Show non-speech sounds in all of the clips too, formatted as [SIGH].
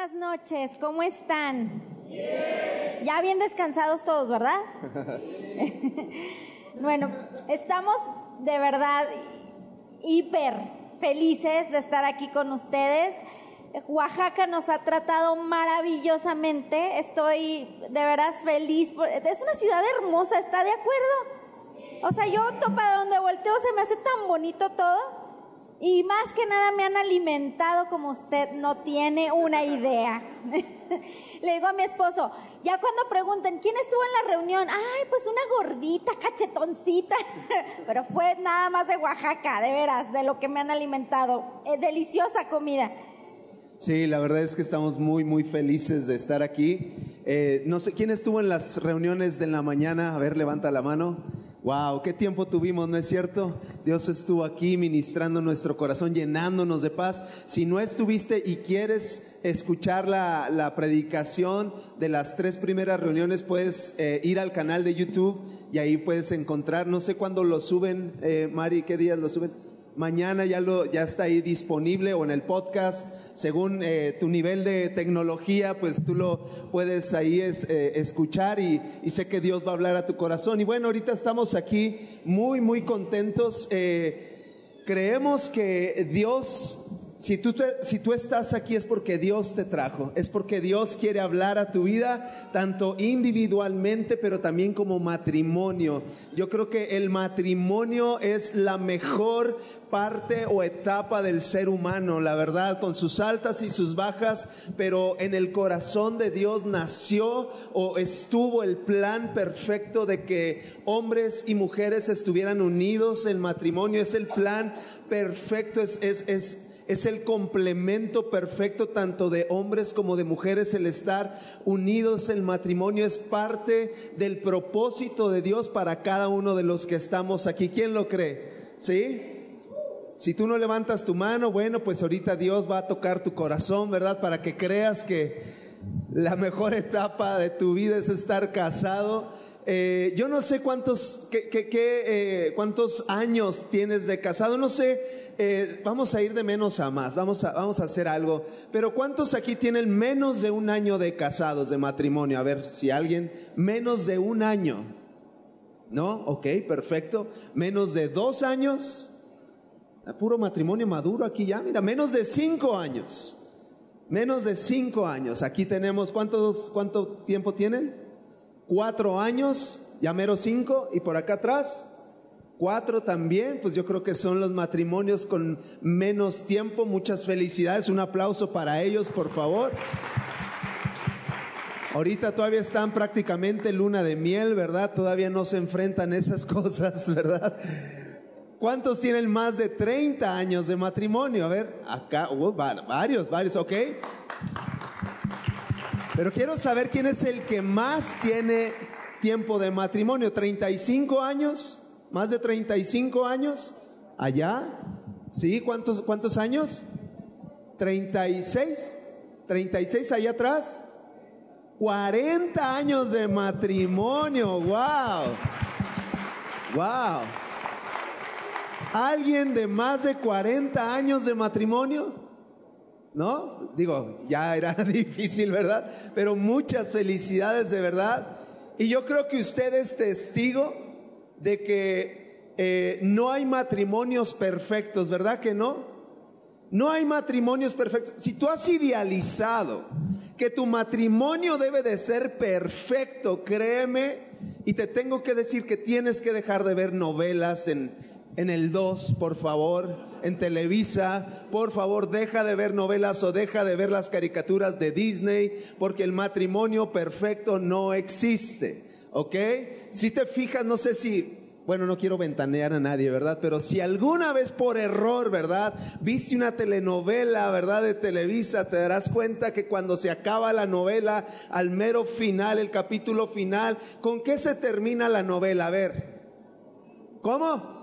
buenas noches, ¿cómo están? Ya bien descansados todos, ¿verdad? [LAUGHS] bueno, estamos de verdad hiper felices de estar aquí con ustedes. Oaxaca nos ha tratado maravillosamente. Estoy de veras feliz. Es una ciudad hermosa, ¿está de acuerdo? O sea, yo para donde volteo se me hace tan bonito todo. Y más que nada me han alimentado como usted no tiene una idea. [LAUGHS] Le digo a mi esposo, ya cuando preguntan, ¿quién estuvo en la reunión? Ay, pues una gordita, cachetoncita. [LAUGHS] Pero fue nada más de Oaxaca, de veras, de lo que me han alimentado. Eh, deliciosa comida. Sí, la verdad es que estamos muy, muy felices de estar aquí. Eh, no sé, ¿quién estuvo en las reuniones de la mañana? A ver, levanta la mano. Wow, qué tiempo tuvimos, ¿no es cierto? Dios estuvo aquí ministrando nuestro corazón, llenándonos de paz. Si no estuviste y quieres escuchar la, la predicación de las tres primeras reuniones, puedes eh, ir al canal de YouTube y ahí puedes encontrar, no sé cuándo lo suben, eh, Mari, ¿qué días lo suben? Mañana ya, lo, ya está ahí disponible o en el podcast. Según eh, tu nivel de tecnología, pues tú lo puedes ahí eh, escuchar y, y, sé que Dios va a hablar a tu corazón. Y bueno, ahorita estamos aquí muy, muy contentos. Eh, creemos que Dios si tú, si tú estás aquí es porque Dios te trajo, es porque Dios quiere hablar a tu vida, tanto individualmente, pero también como matrimonio. Yo creo que el matrimonio es la mejor parte o etapa del ser humano, la verdad, con sus altas y sus bajas, pero en el corazón de Dios nació o estuvo el plan perfecto de que hombres y mujeres estuvieran unidos en matrimonio. Es el plan perfecto, es, es, es es el complemento perfecto tanto de hombres como de mujeres, el estar unidos, el matrimonio es parte del propósito de Dios para cada uno de los que estamos aquí. ¿Quién lo cree? ¿Sí? Si tú no levantas tu mano, bueno, pues ahorita Dios va a tocar tu corazón, ¿verdad? Para que creas que la mejor etapa de tu vida es estar casado. Eh, yo no sé cuántos, qué, qué, eh, cuántos años tienes de casado, no sé eh, vamos a ir de menos a más, vamos a, vamos a hacer algo. Pero ¿cuántos aquí tienen menos de un año de casados, de matrimonio? A ver, si alguien, menos de un año. ¿No? Ok, perfecto. Menos de dos años. Puro matrimonio maduro aquí ya, mira, menos de cinco años. Menos de cinco años. Aquí tenemos, ¿cuántos, ¿cuánto tiempo tienen? Cuatro años, ya mero cinco, y por acá atrás, Cuatro también, pues yo creo que son los matrimonios con menos tiempo. Muchas felicidades, un aplauso para ellos, por favor. Ahorita todavía están prácticamente luna de miel, ¿verdad? Todavía no se enfrentan esas [LAUGHS] cosas, ¿verdad? ¿Cuántos tienen más de 30 años de matrimonio? A ver, acá, uh, varios, varios, ¿ok? Pero quiero saber quién es el que más tiene tiempo de matrimonio. ¿35 años? ¿Más de 35 años? ¿Allá? ¿Sí? ¿Cuántos, cuántos años? ¿36? ¿36 allá atrás? 40 años de matrimonio, wow. Wow. ¿Alguien de más de 40 años de matrimonio? ¿No? Digo, ya era [LAUGHS] difícil, ¿verdad? Pero muchas felicidades de verdad. Y yo creo que usted es testigo de que eh, no hay matrimonios perfectos, ¿verdad que no? No hay matrimonios perfectos. Si tú has idealizado que tu matrimonio debe de ser perfecto, créeme, y te tengo que decir que tienes que dejar de ver novelas en, en el 2, por favor, en Televisa, por favor, deja de ver novelas o deja de ver las caricaturas de Disney, porque el matrimonio perfecto no existe. ¿ok? Si te fijas, no sé si, bueno, no quiero ventanear a nadie, ¿verdad? Pero si alguna vez por error, ¿verdad? Viste una telenovela, ¿verdad? De Televisa, te darás cuenta que cuando se acaba la novela, al mero final, el capítulo final, ¿con qué se termina la novela? A ver, ¿cómo?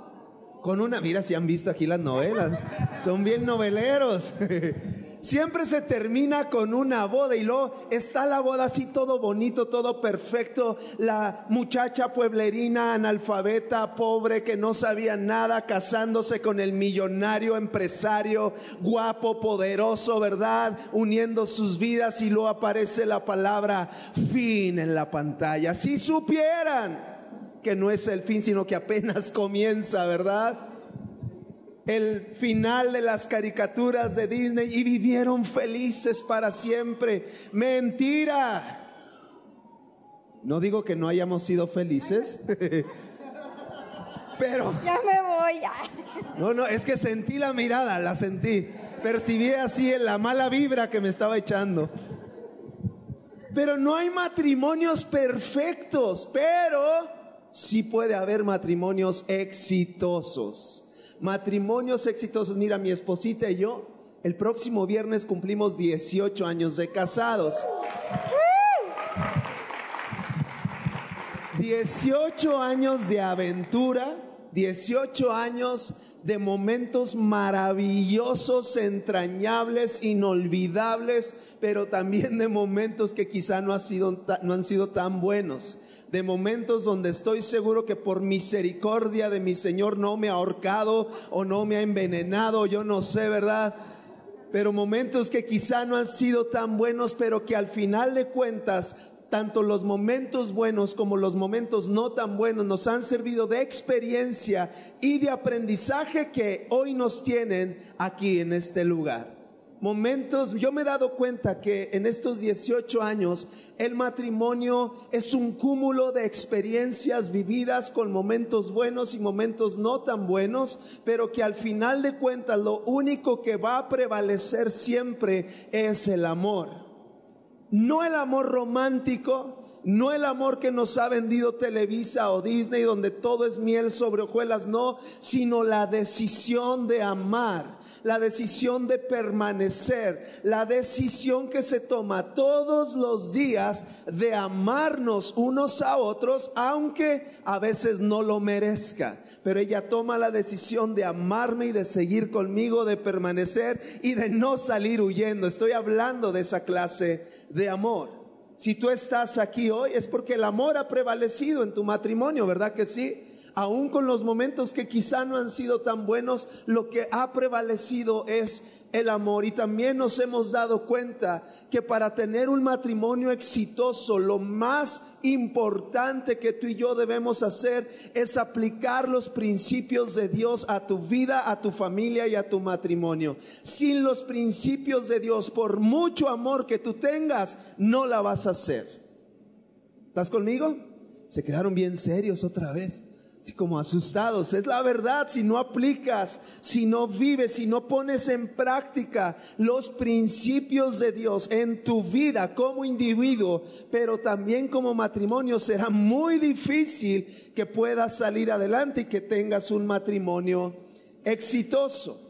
Con una, mira si han visto aquí las novelas, son bien noveleros. [LAUGHS] Siempre se termina con una boda y luego está la boda así todo bonito, todo perfecto. La muchacha pueblerina, analfabeta, pobre, que no sabía nada, casándose con el millonario empresario, guapo, poderoso, ¿verdad? Uniendo sus vidas y luego aparece la palabra fin en la pantalla. Si supieran que no es el fin, sino que apenas [LAUGHS] comienza, ¿verdad? el final de las caricaturas de Disney y vivieron felices para siempre. Mentira. No digo que no hayamos sido felices, [LAUGHS] pero... Ya me voy. No, no, es que sentí la mirada, la sentí. Percibí así la mala vibra que me estaba echando. Pero no hay matrimonios perfectos, pero sí puede haber matrimonios exitosos matrimonios exitosos. Mira, mi esposita y yo, el próximo viernes cumplimos 18 años de casados. 18 años de aventura, 18 años de momentos maravillosos, entrañables, inolvidables, pero también de momentos que quizá no, sido, no han sido tan buenos de momentos donde estoy seguro que por misericordia de mi Señor no me ha ahorcado o no me ha envenenado, yo no sé, ¿verdad? Pero momentos que quizá no han sido tan buenos, pero que al final de cuentas tanto los momentos buenos como los momentos no tan buenos nos han servido de experiencia y de aprendizaje que hoy nos tienen aquí en este lugar momentos, yo me he dado cuenta que en estos 18 años el matrimonio es un cúmulo de experiencias vividas con momentos buenos y momentos no tan buenos, pero que al final de cuentas lo único que va a prevalecer siempre es el amor. No el amor romántico, no el amor que nos ha vendido Televisa o Disney donde todo es miel sobre hojuelas, no, sino la decisión de amar la decisión de permanecer, la decisión que se toma todos los días de amarnos unos a otros, aunque a veces no lo merezca. Pero ella toma la decisión de amarme y de seguir conmigo, de permanecer y de no salir huyendo. Estoy hablando de esa clase de amor. Si tú estás aquí hoy es porque el amor ha prevalecido en tu matrimonio, ¿verdad que sí? Aún con los momentos que quizá no han sido tan buenos, lo que ha prevalecido es el amor. Y también nos hemos dado cuenta que para tener un matrimonio exitoso, lo más importante que tú y yo debemos hacer es aplicar los principios de Dios a tu vida, a tu familia y a tu matrimonio. Sin los principios de Dios, por mucho amor que tú tengas, no la vas a hacer. ¿Estás conmigo? Se quedaron bien serios otra vez como asustados. Es la verdad, si no aplicas, si no vives, si no pones en práctica los principios de Dios en tu vida como individuo, pero también como matrimonio, será muy difícil que puedas salir adelante y que tengas un matrimonio exitoso.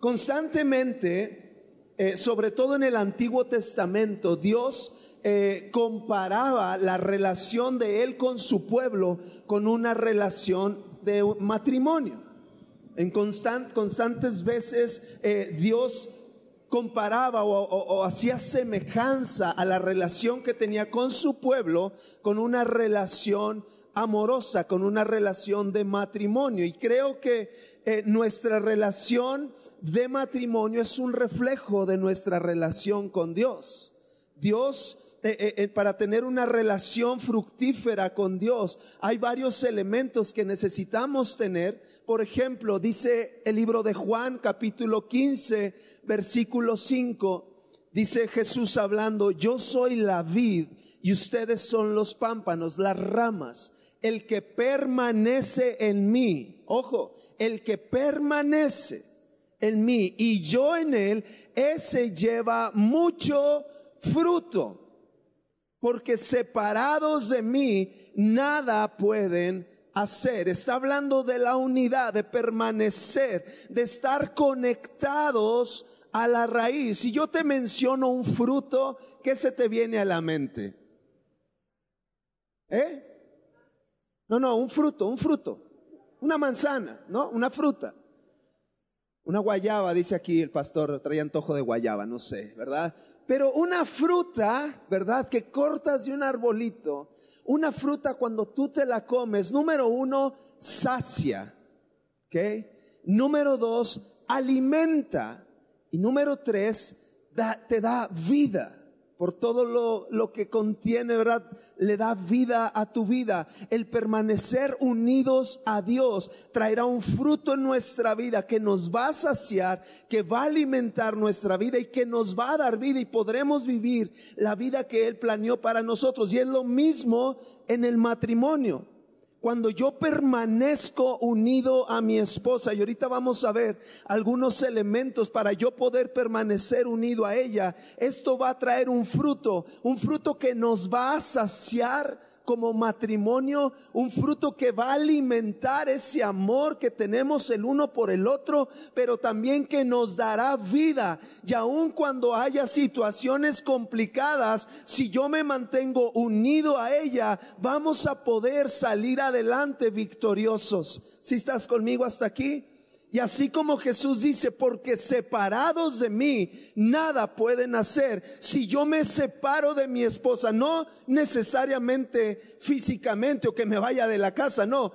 Constantemente, eh, sobre todo en el Antiguo Testamento, Dios eh, comparaba la relación de él con su pueblo con una relación de matrimonio. En constantes veces eh, Dios comparaba o, hacía semejanza a la relación que tenía con su pueblo con una relación amorosa, con una relación de matrimonio. Y creo que eh, nuestra relación de matrimonio es un reflejo de nuestra relación con Dios. Dios eh, eh, eh, para tener una relación fructífera con Dios, hay varios elementos que necesitamos tener. Por ejemplo, dice el libro de Juan capítulo 15, versículo 5, dice Jesús hablando, yo soy la vid y ustedes son los pámpanos, las ramas. El que permanece en mí, ojo, el que permanece en mí y yo en él, ese lleva mucho fruto porque separados de mí nada pueden hacer. Está hablando de la unidad, de permanecer, de estar conectados a la raíz. Si yo te menciono un fruto, ¿qué se te viene a la mente? ¿Eh? No, no, un fruto, un fruto. Una manzana, ¿no? Una fruta. Una guayaba, dice aquí el pastor, traía antojo de guayaba, no sé, ¿verdad? Pero una fruta, ¿verdad? Que cortas de un arbolito, una fruta cuando tú te la comes, número uno, sacia, ¿ok? Número dos, alimenta. Y número tres, te da vida por todo lo, lo, que contiene, ¿verdad? Le da vida a tu vida. El permanecer unidos a Dios traerá un fruto en nuestra vida que nos va a saciar, que va a alimentar nuestra vida y que nos va a dar vida y podremos vivir la vida que Él planeó para nosotros. Y es lo mismo en el matrimonio cuando yo permanezco unido a mi esposa, y ahorita vamos a ver algunos elementos para yo poder permanecer unido a ella, esto va a traer un fruto, un fruto que nos va a saciar como matrimonio, un fruto que va a alimentar ese amor que tenemos el uno por el otro, pero también que nos dará vida. Y aun cuando haya situaciones complicadas, si yo me mantengo unido a ella, vamos a poder salir adelante victoriosos. Si estás conmigo hasta aquí, y así como Jesús dice, porque separados de mí, nada pueden hacer. Si yo me separo de mi esposa, no necesariamente físicamente o que me vaya de la casa, no.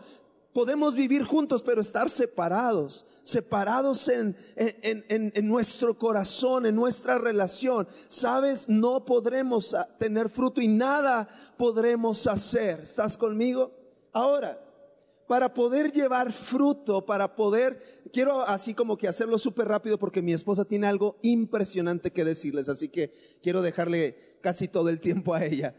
Podemos vivir juntos, pero estar separados, separados en, en, en nuestro corazón, en nuestra relación. Sabes, no podremos tener fruto y nada podremos hacer. ¿Estás conmigo? Ahora, para poder llevar fruto, para poder, quiero así como que hacerlo súper rápido porque mi esposa tiene algo impresionante que decirles, así que quiero dejarle casi todo el tiempo a ella.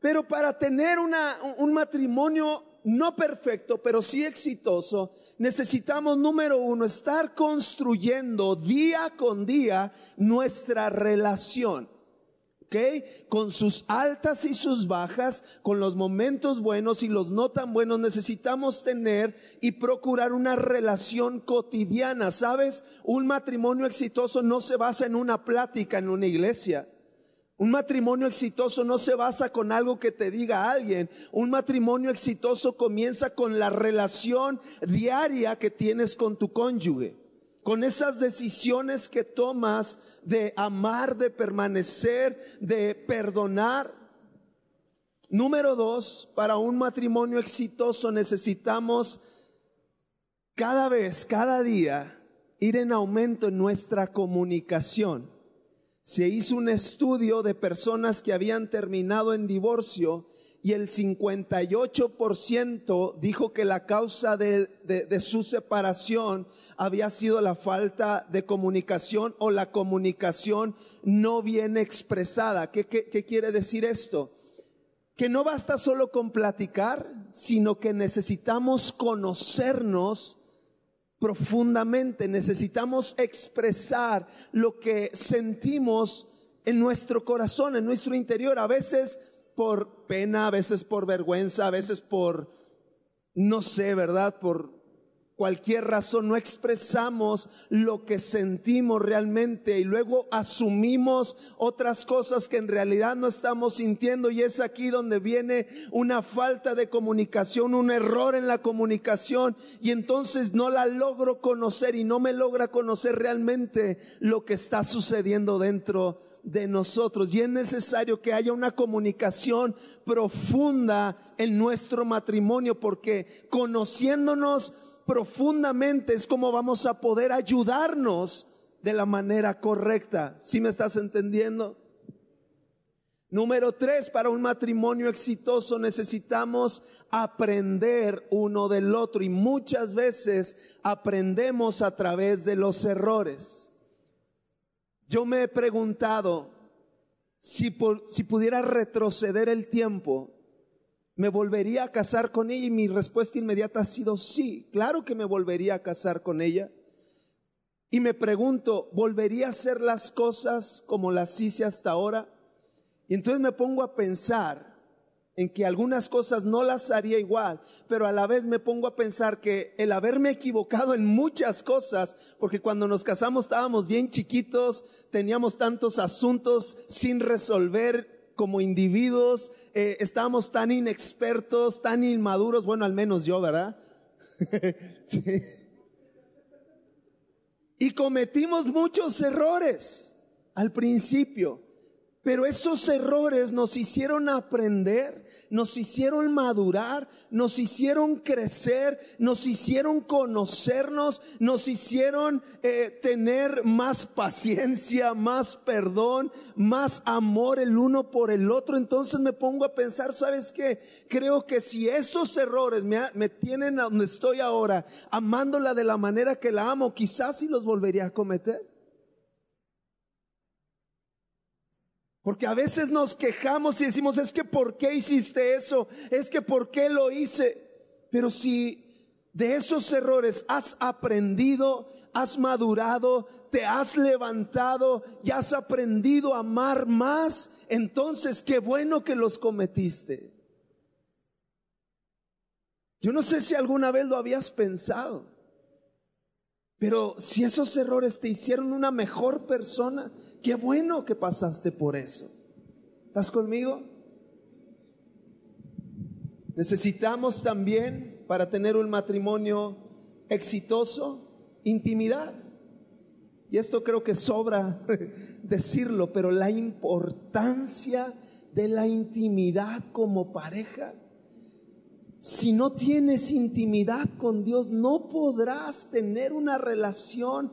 Pero para tener una, un matrimonio no perfecto, pero sí exitoso, necesitamos, número uno, estar construyendo día con día nuestra relación. Con sus altas y sus bajas, con los momentos buenos y los no tan buenos, necesitamos tener y procurar una relación cotidiana, ¿sabes? Un matrimonio exitoso no se basa en una plática en una iglesia. Un matrimonio exitoso no se basa con algo que te diga alguien. Un matrimonio exitoso comienza con la relación diaria que tienes con tu cónyuge con esas decisiones que tomas de amar, de permanecer, de perdonar. Número dos, para un matrimonio exitoso necesitamos cada vez, cada día, ir en aumento en nuestra comunicación. Se hizo un estudio de personas que habían terminado en divorcio y el 58% dijo que la causa de, su separación había sido la falta de comunicación o la comunicación no bien expresada. ¿Qué, qué quiere decir esto? Que no basta solo con platicar, sino que necesitamos conocernos profundamente, necesitamos expresar lo que sentimos en nuestro corazón, en nuestro interior. A veces por pena, a veces por vergüenza, a veces por, no sé, ¿verdad? Por cualquier razón no expresamos lo que sentimos realmente y luego asumimos otras cosas que en realidad no estamos sintiendo y es aquí donde viene una falta de comunicación, un error en la comunicación y entonces no la logro conocer y no me logra conocer realmente lo que está sucediendo dentro de nosotros y es necesario que haya una comunicación profunda en nuestro matrimonio porque conociéndonos profundamente es como vamos a poder ayudarnos de la manera correcta. ¿Sí me estás entendiendo? Número tres, para un matrimonio exitoso necesitamos aprender uno del otro y muchas veces aprendemos a través de los errores. Yo me he preguntado si, si pudiera retroceder el tiempo, ¿me volvería a casar con ella? Y mi respuesta inmediata ha sido sí, claro que me volvería a casar con ella. Y me pregunto, ¿volvería a hacer las cosas como las hice hasta ahora? Y entonces me pongo a pensar, en que algunas cosas no las haría igual, pero a la vez me pongo a pensar que el haberme equivocado en muchas cosas, porque cuando nos casamos estábamos bien chiquitos, teníamos tantos asuntos sin resolver como individuos, eh, estábamos tan inexpertos, tan inmaduros, bueno, al menos yo, ¿verdad? [LAUGHS] sí. Y cometimos muchos errores al principio, pero esos errores nos hicieron aprender, nos hicieron madurar, nos hicieron crecer, nos hicieron conocernos, nos hicieron eh, tener más paciencia, más perdón, más amor el uno por el otro. Entonces me pongo a pensar, ¿sabes qué? Creo que si esos errores me, tienen a donde estoy ahora, amándola de la manera que la amo, quizás sí los volvería a cometer. Porque a veces nos quejamos y decimos, es que ¿por qué hiciste eso? Es que ¿por qué lo hice? Pero si de esos errores has aprendido, has madurado, te has levantado y has aprendido a amar más, entonces qué bueno que los cometiste. Yo no sé si alguna vez lo habías pensado. Pero si esos errores te hicieron una mejor persona, qué bueno que pasaste por eso. ¿Estás conmigo? Necesitamos también, para tener un matrimonio exitoso, intimidad. Y esto creo que sobra [LAUGHS] decirlo, pero la importancia de la intimidad como pareja si no tienes intimidad con Dios, no podrás tener una relación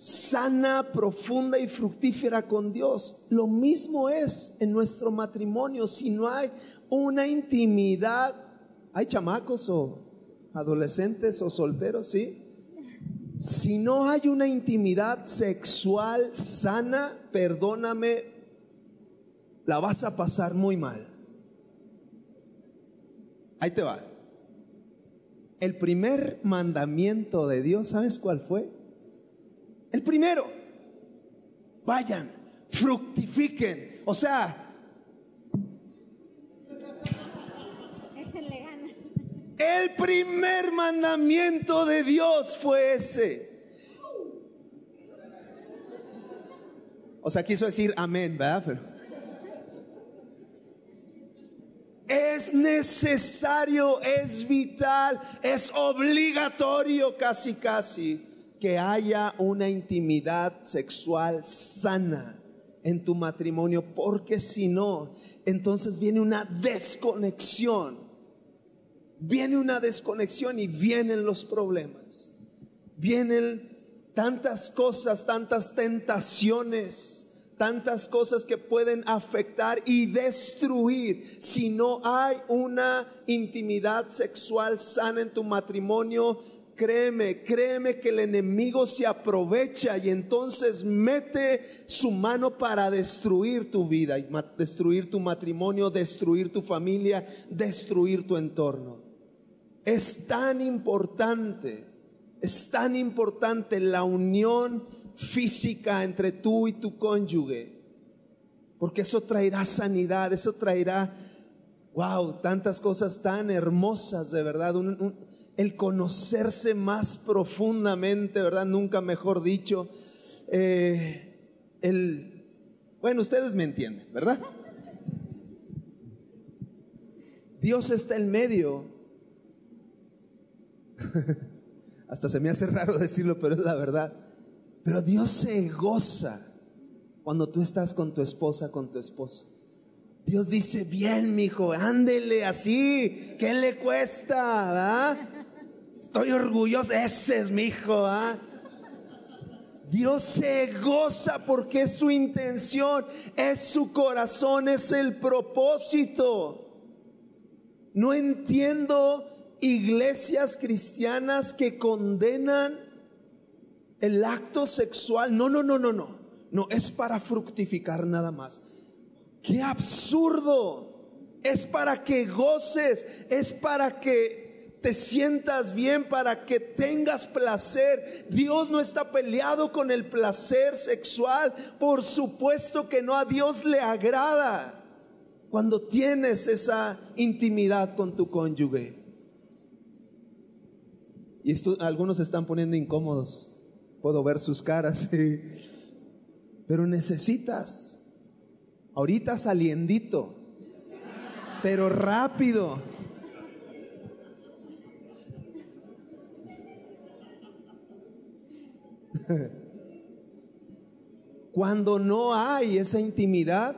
sana, profunda y fructífera con Dios. Lo mismo es en nuestro matrimonio. Si no hay una intimidad, hay chamacos o adolescentes o solteros, ¿sí? Si no hay una intimidad sexual sana, perdóname, la vas a pasar muy mal. Ahí te va. El primer mandamiento de Dios, ¿sabes cuál fue? El primero. Vayan, fructifiquen. O sea, Échenle ganas. el primer mandamiento de Dios fue ese. O sea, quiso decir amén, ¿verdad? Pero- Es necesario, es vital, es obligatorio casi casi que haya una intimidad sexual sana en tu matrimonio, porque si no, entonces viene una desconexión, viene una desconexión y vienen los problemas, vienen tantas cosas, tantas tentaciones tantas cosas que pueden afectar y destruir si no hay una intimidad sexual sana en tu matrimonio. Créeme, créeme que el enemigo se aprovecha y entonces mete su mano para destruir tu vida, destruir tu matrimonio, destruir tu familia, destruir tu entorno. Es tan importante, es tan importante la unión física entre tú y tu cónyuge, porque eso traerá sanidad, eso traerá, wow, tantas cosas tan hermosas, de verdad, el conocerse más profundamente, ¿verdad? Nunca mejor dicho, eh, el, bueno, ustedes me entienden, ¿verdad? Dios está en medio. [LAUGHS] Hasta se me hace raro decirlo, pero es la verdad. Pero Dios se goza cuando tú estás con tu esposa, con tu esposo. Dios dice, bien, mi hijo, ándele así, ¿qué le cuesta? ¿verdad? Estoy orgulloso, ese es mi hijo. ¿verdad? Dios se goza porque es su intención, es su corazón, es el propósito. No entiendo iglesias cristianas que condenan el acto sexual. No, no, no, no, no. No, es para fructificar nada más. ¡Qué absurdo! Es para que goces, es para que te sientas bien, para que tengas placer. Dios no está peleado con el placer sexual. Por supuesto que no, a Dios le agrada cuando tienes esa intimidad con tu cónyuge. Y esto, algunos se están poniendo incómodos. Puedo ver sus caras. [LAUGHS] Pero necesitas, ahorita saliendito, pero rápido. [LAUGHS] Cuando no hay esa intimidad,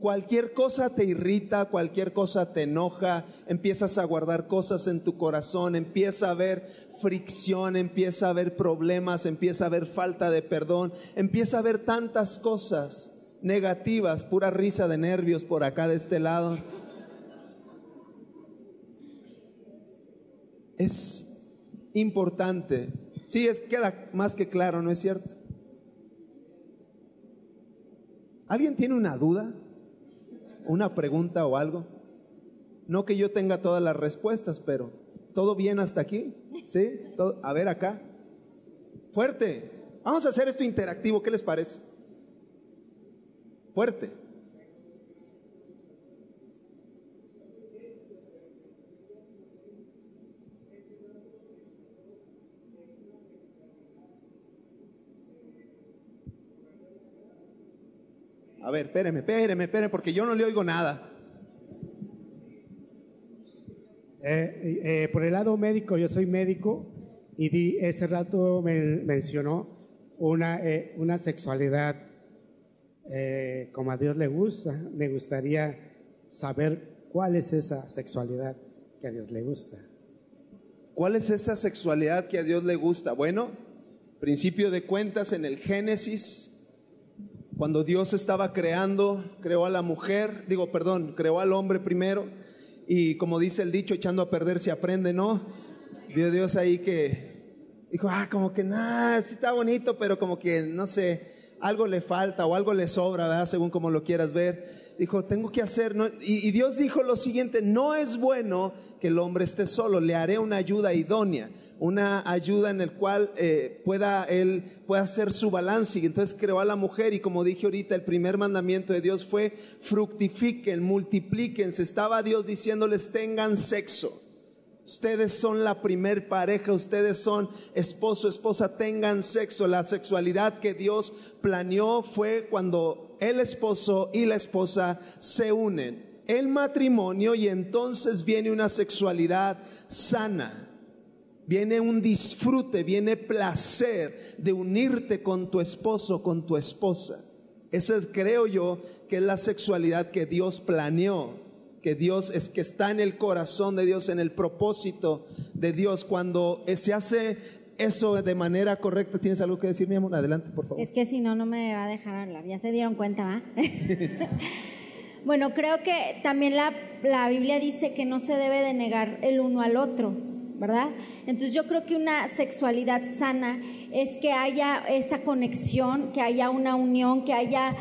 cualquier cosa te irrita, cualquier cosa te enoja, empiezas a guardar cosas en tu corazón, empieza a haber fricción, empieza a haber problemas, empieza a haber falta de perdón, empieza a haber tantas cosas negativas, pura risa de nervios por acá de este lado. Es importante. Sí, es, queda más que claro, ¿no es cierto? ¿Alguien tiene una duda? ¿Una pregunta o algo? No que yo tenga todas las respuestas, pero ¿todo bien hasta aquí? ¿Sí? A ver acá. Fuerte. Vamos a hacer esto interactivo, ¿qué les parece? Fuerte. A ver, espéreme, espéreme, espéreme, porque yo no le oigo nada. Eh, eh, por el lado médico, yo soy médico y di, ese rato me mencionó una, eh, una sexualidad como a Dios le gusta. Me gustaría saber cuál es esa sexualidad que a Dios le gusta. ¿Cuál es esa sexualidad que a Dios le gusta? Bueno, principio de cuentas en el Génesis cuando Dios estaba creando, creó a la mujer, digo, perdón, creó al hombre primero y como dice el dicho, echando a perder se aprende, ¿no? Vio Dios ahí que dijo, ah, como que nada, sí está bonito, pero como que, no sé, algo le falta o algo le sobra, ¿verdad? Según como lo quieras ver dijo, tengo que hacer, y, Dios dijo lo siguiente, no es bueno que el hombre esté solo, le haré una ayuda idónea, una ayuda en el cual eh, pueda él pueda hacer su balance. Y entonces creó a la mujer y como dije ahorita, el primer mandamiento de Dios fue fructifiquen, multipliquen. Se estaba Dios diciéndoles tengan sexo. Ustedes son la primer pareja, ustedes son esposo, esposa, tengan sexo. La sexualidad que Dios planeó fue cuando el esposo y la esposa se unen. El matrimonio y entonces viene una sexualidad sana. Viene un disfrute, viene placer de unirte con tu esposo, con tu esposa. Esa es, creo yo, que es la sexualidad que Dios planeó que Dios es que está en el corazón de Dios, en el propósito de Dios. Cuando se hace eso de manera correcta, ¿tienes algo que decir, mi amor? Adelante, por favor. Es que si no, no me va a dejar hablar. Ya se dieron cuenta, ¿va? [LAUGHS] bueno, creo que también la, la Biblia dice que no se debe de negar el uno al otro. ¿verdad? Entonces yo creo que una sexualidad sana es que haya esa conexión, que haya una unión, que haya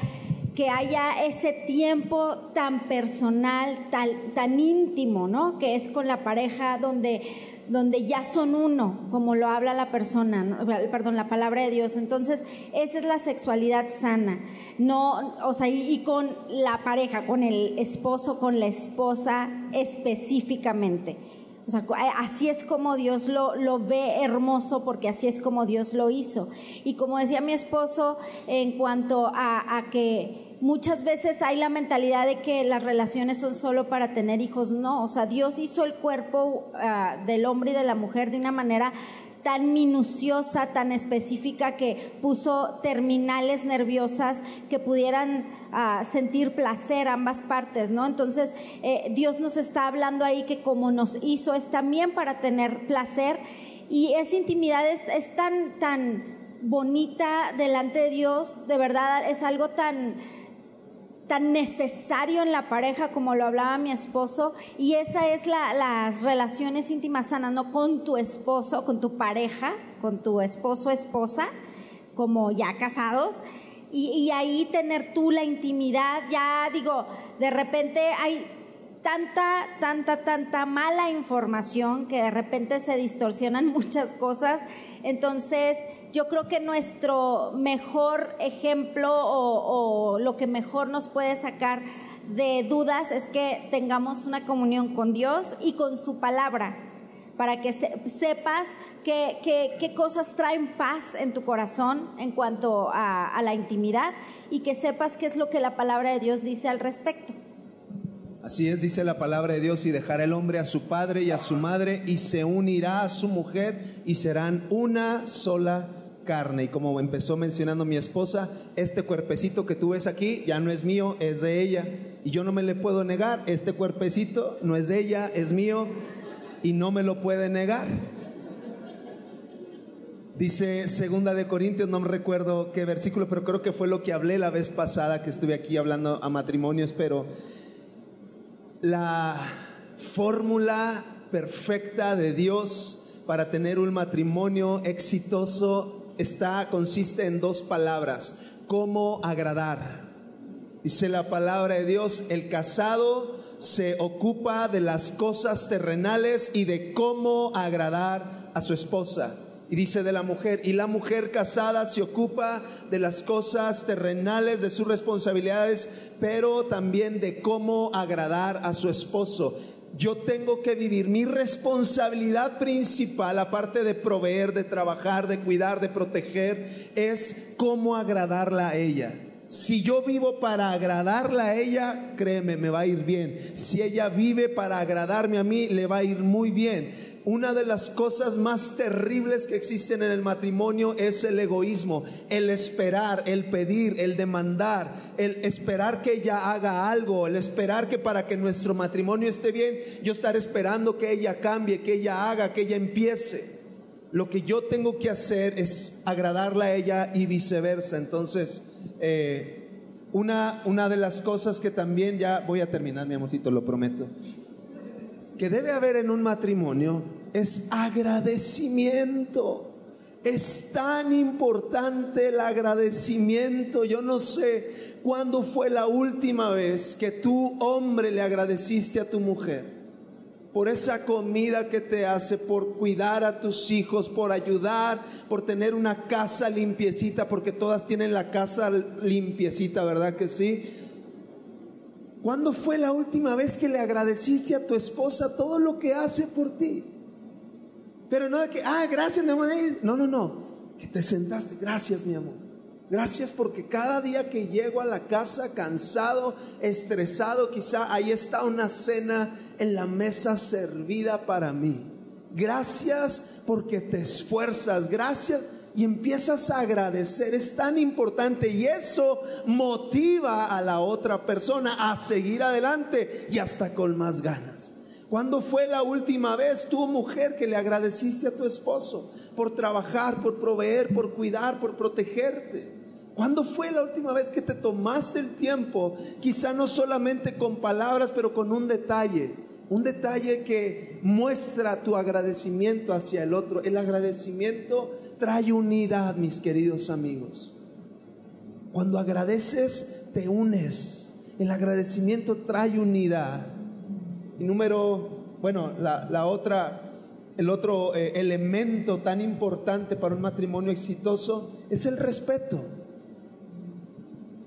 que haya ese tiempo tan personal, tan, tan íntimo, ¿no? Que es con la pareja donde, donde ya son uno, como lo habla la persona, perdón, la palabra de Dios. Entonces, esa es la sexualidad sana. No, o sea, y, y con la pareja, con el esposo, con la esposa específicamente. O sea, así es como Dios lo, lo, ve hermoso porque así es como Dios lo hizo. Y como decía mi esposo, en cuanto a, a que muchas veces hay la mentalidad de que las relaciones son solo para tener hijos. No, o sea, Dios hizo el cuerpo ah, del hombre y de la mujer de una manera tan minuciosa, tan específica, que puso terminales nerviosas que pudieran ah, sentir placer ambas partes, ¿no? Entonces, eh, Dios nos está hablando ahí que como nos hizo es también para tener placer y esa intimidad es, es tan, tan bonita delante de Dios, de verdad, es algo tan tan necesario en la pareja como lo hablaba mi esposo y esa es la, las relaciones íntimas sanas, no con tu esposo, con tu pareja, con tu esposo, esposa, como ya casados. Y, y ahí tener tú la intimidad, ya digo, de repente hay tanta, tanta, tanta mala información que de repente se distorsionan [LAUGHS] muchas cosas. Entonces, yo creo que nuestro mejor ejemplo o, lo que mejor nos puede sacar de dudas es que tengamos una comunión con Dios y con su palabra, para que sepas qué, cosas traen paz en tu corazón en cuanto a la intimidad y que sepas qué es lo que la palabra de Dios dice al respecto. Así es, dice la palabra de Dios, y dejará el hombre a su padre y a su madre y se unirá a su mujer y serán una sola carne. Y como empezó mencionando mi esposa, este cuerpecito que tú ves aquí ya no es mío, es de ella. Y yo no me le puedo negar, este cuerpecito no es de ella, es mío y no me lo puede negar. Dice segunda de Corintios, no me recuerdo qué versículo, pero creo que fue lo que hablé la vez pasada que estuve aquí hablando a matrimonios, pero la fórmula perfecta de Dios para tener un matrimonio exitoso está consiste en dos palabras, cómo agradar. Dice la palabra de Dios, el casado se ocupa de las cosas terrenales y de cómo agradar a su esposa. Y dice de la mujer, y la mujer casada se ocupa de las cosas terrenales, de sus responsabilidades, pero también de cómo agradar a su esposo. Yo tengo que vivir mi responsabilidad principal, aparte de proveer, de trabajar, de cuidar, de proteger, es cómo agradarla a ella. Si yo vivo para agradarla a ella, créeme, me va a ir bien. Si ella vive para agradarme a mí, le va a ir muy bien una de las cosas más terribles que existen en el matrimonio es el egoísmo, el esperar, el pedir, el demandar, el esperar que ella haga algo, el esperar que para que nuestro matrimonio esté bien, yo estar esperando que ella cambie, que ella haga, que ella empiece. Lo que yo tengo que hacer es agradarla a ella y viceversa. Entonces, eh, una, una de las cosas que también, ya voy a terminar, mi amorcito, lo prometo que debe haber en un matrimonio es agradecimiento. Es tan importante el agradecimiento. Yo no sé cuándo fue la última vez que tú, hombre, le agradeciste a tu mujer por esa comida que te hace, por cuidar a tus hijos, por ayudar, por tener una casa limpiecita, porque todas tienen la casa limpiecita, ¿verdad que sí? ¿Cuándo fue la última vez que le agradeciste a tu esposa todo lo que hace por ti? Pero no de que, ah, gracias, mi amor. No, no, no. Que te sentaste. Gracias, mi amor. Gracias porque cada día que llego a la casa cansado, estresado, quizá ahí está una cena en la mesa servida para mí. Gracias porque te esfuerzas. Gracias y empiezas a agradecer. Es tan importante y eso motiva a la otra persona a seguir adelante y hasta con más ganas. ¿Cuándo fue la última vez tú, mujer, que le agradeciste a tu esposo por trabajar, por proveer, por cuidar, por protegerte? ¿Cuándo fue la última vez que te tomaste el tiempo, quizá no solamente con palabras, pero con un detalle? Un detalle que muestra tu agradecimiento hacia el otro. El agradecimiento trae unidad, mis queridos amigos. Cuando agradeces, te unes. El agradecimiento trae unidad. Y número, bueno, la, otra, el otro eh, elemento tan importante para un matrimonio exitoso es el respeto.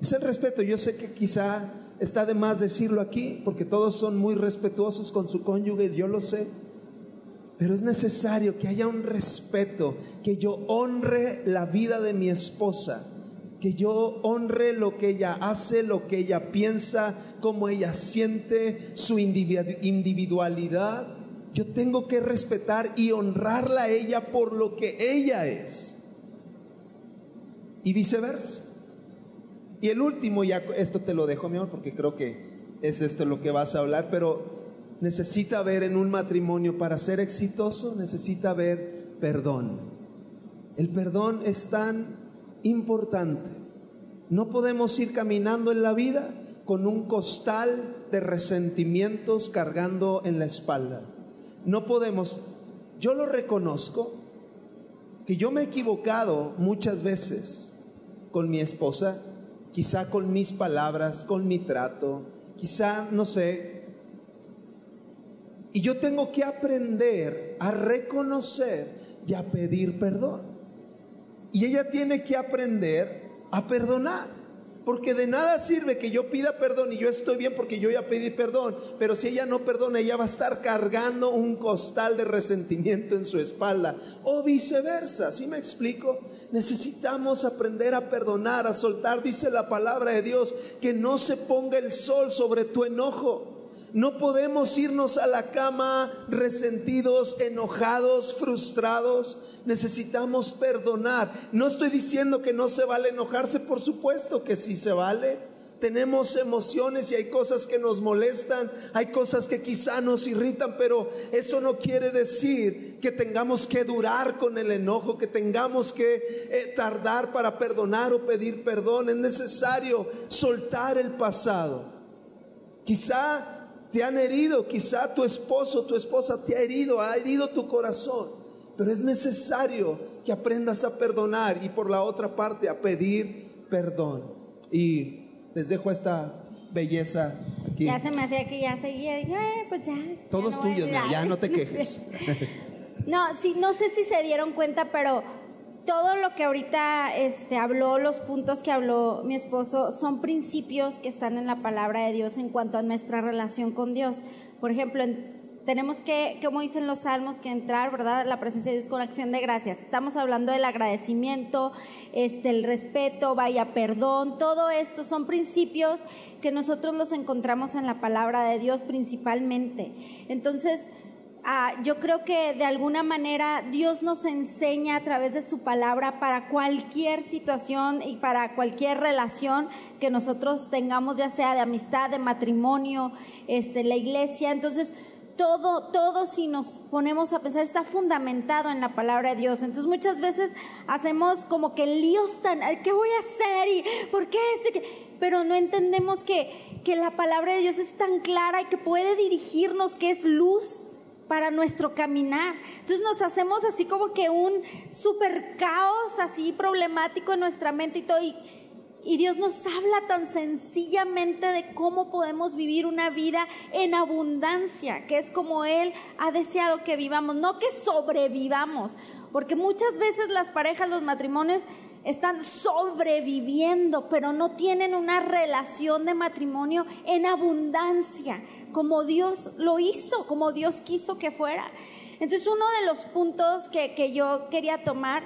Es el respeto. Yo sé que quizá está de más decirlo aquí, porque todos son muy respetuosos con su cónyuge, yo lo sé. Pero es necesario que haya un respeto, que yo honre la vida de mi esposa, que yo honre lo que ella hace, lo que ella piensa, cómo ella siente, su individualidad. Yo tengo que respetar y honrarla a ella por lo que ella es. Y viceversa. Y el último, ya esto te lo dejo, mi amor, porque creo que es esto lo que vas a hablar, pero necesita ver en un matrimonio para ser exitoso, necesita ver perdón. El perdón es tan importante. No podemos ir caminando en la vida con un costal de resentimientos cargando en la espalda. No podemos, yo lo reconozco, que yo me he equivocado muchas veces con mi esposa, quizá con mis palabras, con mi trato, quizá, no sé, y yo tengo que aprender a reconocer y a pedir perdón. Y ella tiene que aprender a perdonar. Porque de nada sirve que yo pida perdón y yo estoy bien porque yo ya pedí perdón. Pero si ella no perdona, ella va a estar cargando un costal de resentimiento en su espalda. O viceversa, ¿sí me explico? Necesitamos aprender a perdonar, a soltar. Dice la palabra de Dios que no se ponga el sol sobre tu enojo No podemos irnos a la cama resentidos, enojados, frustrados. Necesitamos perdonar. No estoy diciendo que no se vale enojarse, por supuesto que sí se vale. Tenemos emociones y hay cosas que nos molestan, hay cosas que quizá nos irritan, pero eso no quiere decir que tengamos que durar con el enojo, que tengamos que eh, tardar para perdonar o pedir perdón. Es necesario soltar el pasado. Quizá te han herido, quizá tu esposo, tu esposa te ha herido, ha herido tu corazón, pero es necesario que aprendas a perdonar y por la otra parte a pedir perdón. Y les dejo esta belleza aquí. Ya se me hacía que ya seguía, dije, eh, pues ya. Todo es tuyo, ya no te quejes. [LAUGHS] no, sí, no sé si se dieron cuenta, pero todo lo que ahorita este, habló, los puntos que habló mi esposo, son principios que están en la palabra de Dios en cuanto a nuestra relación con Dios. Por ejemplo, tenemos que, como dicen los salmos, que entrar, ¿verdad?, la presencia de Dios con acción de gracias. Estamos hablando del agradecimiento, este, el respeto, vaya, perdón, todo esto son principios que nosotros los encontramos en la palabra de Dios principalmente. Entonces, Ah, yo creo que de alguna manera Dios nos enseña a través de su palabra para cualquier situación y para cualquier relación que nosotros tengamos, ya sea de amistad, de matrimonio, este, la iglesia. Entonces, todo, todo si nos ponemos a pensar está fundamentado en la palabra de Dios. Entonces muchas veces hacemos como que líos tan, ¿qué voy a hacer? ¿Y por qué esto? Pero no entendemos que la palabra de Dios es tan clara y que puede dirigirnos, que es luz para nuestro caminar. Entonces nos hacemos así como que un super caos así problemático en nuestra mente y todo. Y, Dios nos habla tan sencillamente de cómo podemos vivir una vida en abundancia, que es como Él ha deseado que vivamos, no que sobrevivamos, porque muchas veces las parejas, los matrimonios están sobreviviendo, pero no tienen una relación de matrimonio en abundancia como Dios lo hizo, como Dios quiso que fuera. Entonces uno de los puntos que, yo quería tomar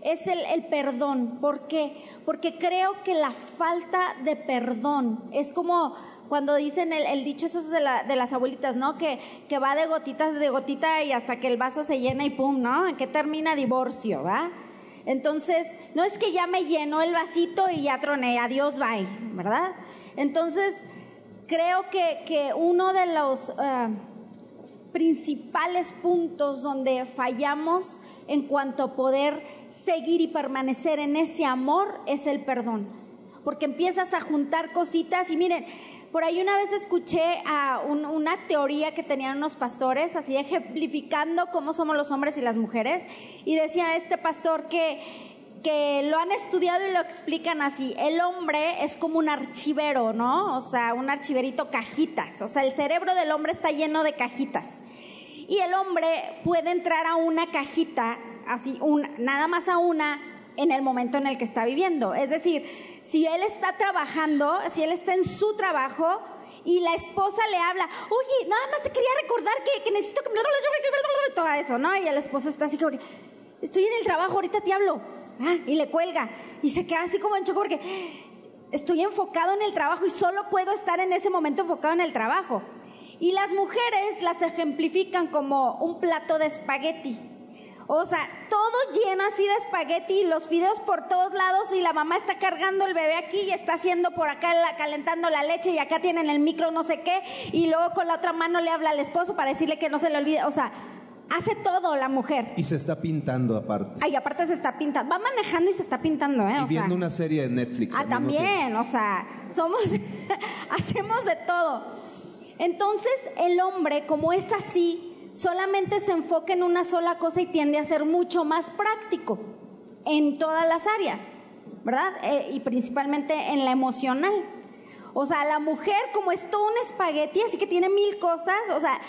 es el, perdón. ¿Por qué? Porque creo que la falta de perdón es como cuando dicen el, dicho eso de, de, las abuelitas, ¿no? Que, que va de gotitas, de gotita y hasta que el vaso se llena y pum, ¿no? Que termina divorcio, ¿va? Entonces, no es que ya me llenó el vasito y ya troné, adiós, bye, ¿verdad? Entonces, creo que, uno de los eh, principales puntos donde fallamos en cuanto a poder seguir y permanecer en ese amor es el perdón. Porque empiezas a juntar cositas y miren, por ahí una vez escuché a una teoría que tenían unos pastores, así ejemplificando cómo somos los hombres y las mujeres, y decía este pastor que que lo han estudiado y lo explican así. El hombre es como un archivero, ¿no? O sea, un archiverito cajitas. O sea, el cerebro del hombre está lleno de cajitas. Y el hombre puede entrar a una cajita, así, nada más a una, en el momento en el que está viviendo. Es decir, si él está trabajando, si él está en su trabajo, y la esposa le habla, oye, nada más te quería recordar que, que necesito que me... Todo eso, ¿no? Y el esposo está así como, estoy en el trabajo, ahorita te hablo. Y le cuelga y se queda así como en choco porque estoy enfocado en el trabajo y solo puedo estar en ese momento enfocado en el trabajo. Y las mujeres las ejemplifican como un plato de espagueti. O sea, todo lleno así de espagueti, los fideos por todos lados y la mamá está cargando el bebé aquí y está haciendo por acá calentando la leche y acá tienen el micro no sé qué y luego con la otra mano le habla al esposo para decirle que no se le olvide. O sea, hace todo la mujer. Y se está pintando aparte. Ay, aparte se está pintando. Va manejando y se está pintando, ¿eh? Y viendo una serie de Netflix. Ah, también, o sea, somos, [LAUGHS] hacemos de todo. Entonces, el hombre, como es así, solamente se enfoca en una sola cosa y tiende a ser mucho más práctico en todas las áreas, ¿verdad? Eh, y principalmente en la emocional. O sea, la mujer, como es todo un espagueti, así que tiene mil cosas, o sea,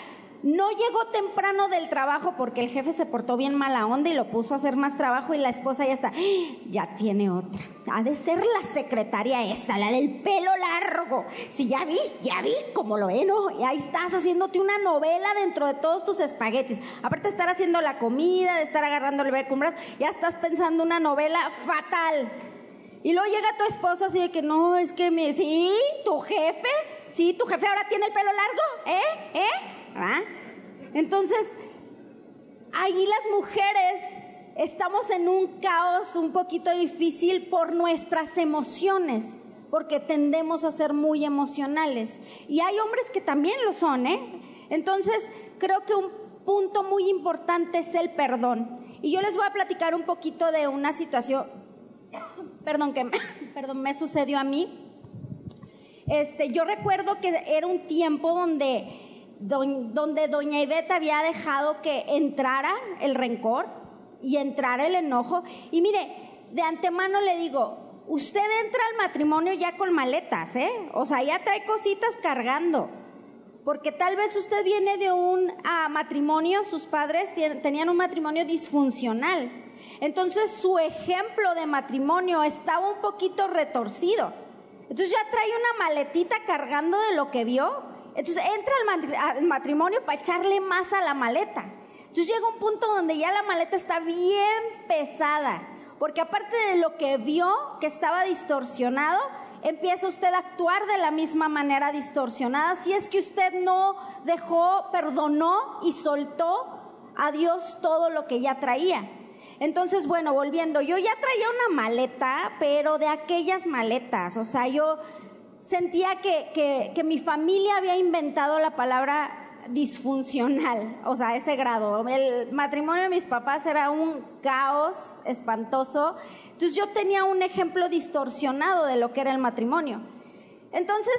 no llegó temprano del trabajo porque el jefe se portó bien mala onda y lo puso a hacer más trabajo y la esposa ya está, [GASPS] ya tiene otra. Ha de ser la secretaria esa, la del pelo largo. Si ya vi, ya vi cómo lo ve, ¿no? Y ahí estás haciéndote una novela dentro de todos tus espaguetis. Aparte de estar haciendo la comida, de estar agarrando el bebé ya estás pensando una novela fatal. Y luego llega tu esposo así de que no, es que me, sí, tu jefe Sí, tu jefe ahora tiene el pelo largo, ¿eh? ¿Eh? ¿Ah? Entonces, ahí las mujeres estamos en un caos un poquito difícil por nuestras emociones, porque tendemos a ser muy emocionales. Y hay hombres que también lo son, ¿eh? Entonces, creo que un punto muy importante es el perdón. Y yo les voy a platicar un poquito de una situación, [COUGHS] perdón, que [COUGHS] perdón, me sucedió a mí. Este, yo recuerdo que era un tiempo donde, donde doña Iveta había dejado que entrara el rencor y entrara el enojo. Y mire, de antemano le digo, usted entra al matrimonio ya con maletas, ¿eh? O sea, ya trae cositas cargando porque tal vez usted viene de un matrimonio, sus padres tenían un matrimonio disfuncional. Entonces su ejemplo de matrimonio estaba un poquito retorcido. Entonces ya trae una maletita cargando de lo que vio. Entonces entra al matrimonio para echarle más a la maleta. Entonces llega un punto donde ya la maleta está bien pesada. Porque aparte de lo que vio que estaba distorsionado, empieza usted a actuar de la misma manera distorsionada. Si es que usted no dejó, perdonó y soltó a Dios todo lo que ya traía. Entonces, bueno, volviendo, yo ya traía una maleta, pero de aquellas maletas, o sea, yo sentía que, que mi familia había inventado la palabra disfuncional, o sea, ese grado. El matrimonio de mis papás era un caos espantoso entonces yo tenía un ejemplo distorsionado de lo que era el matrimonio. Entonces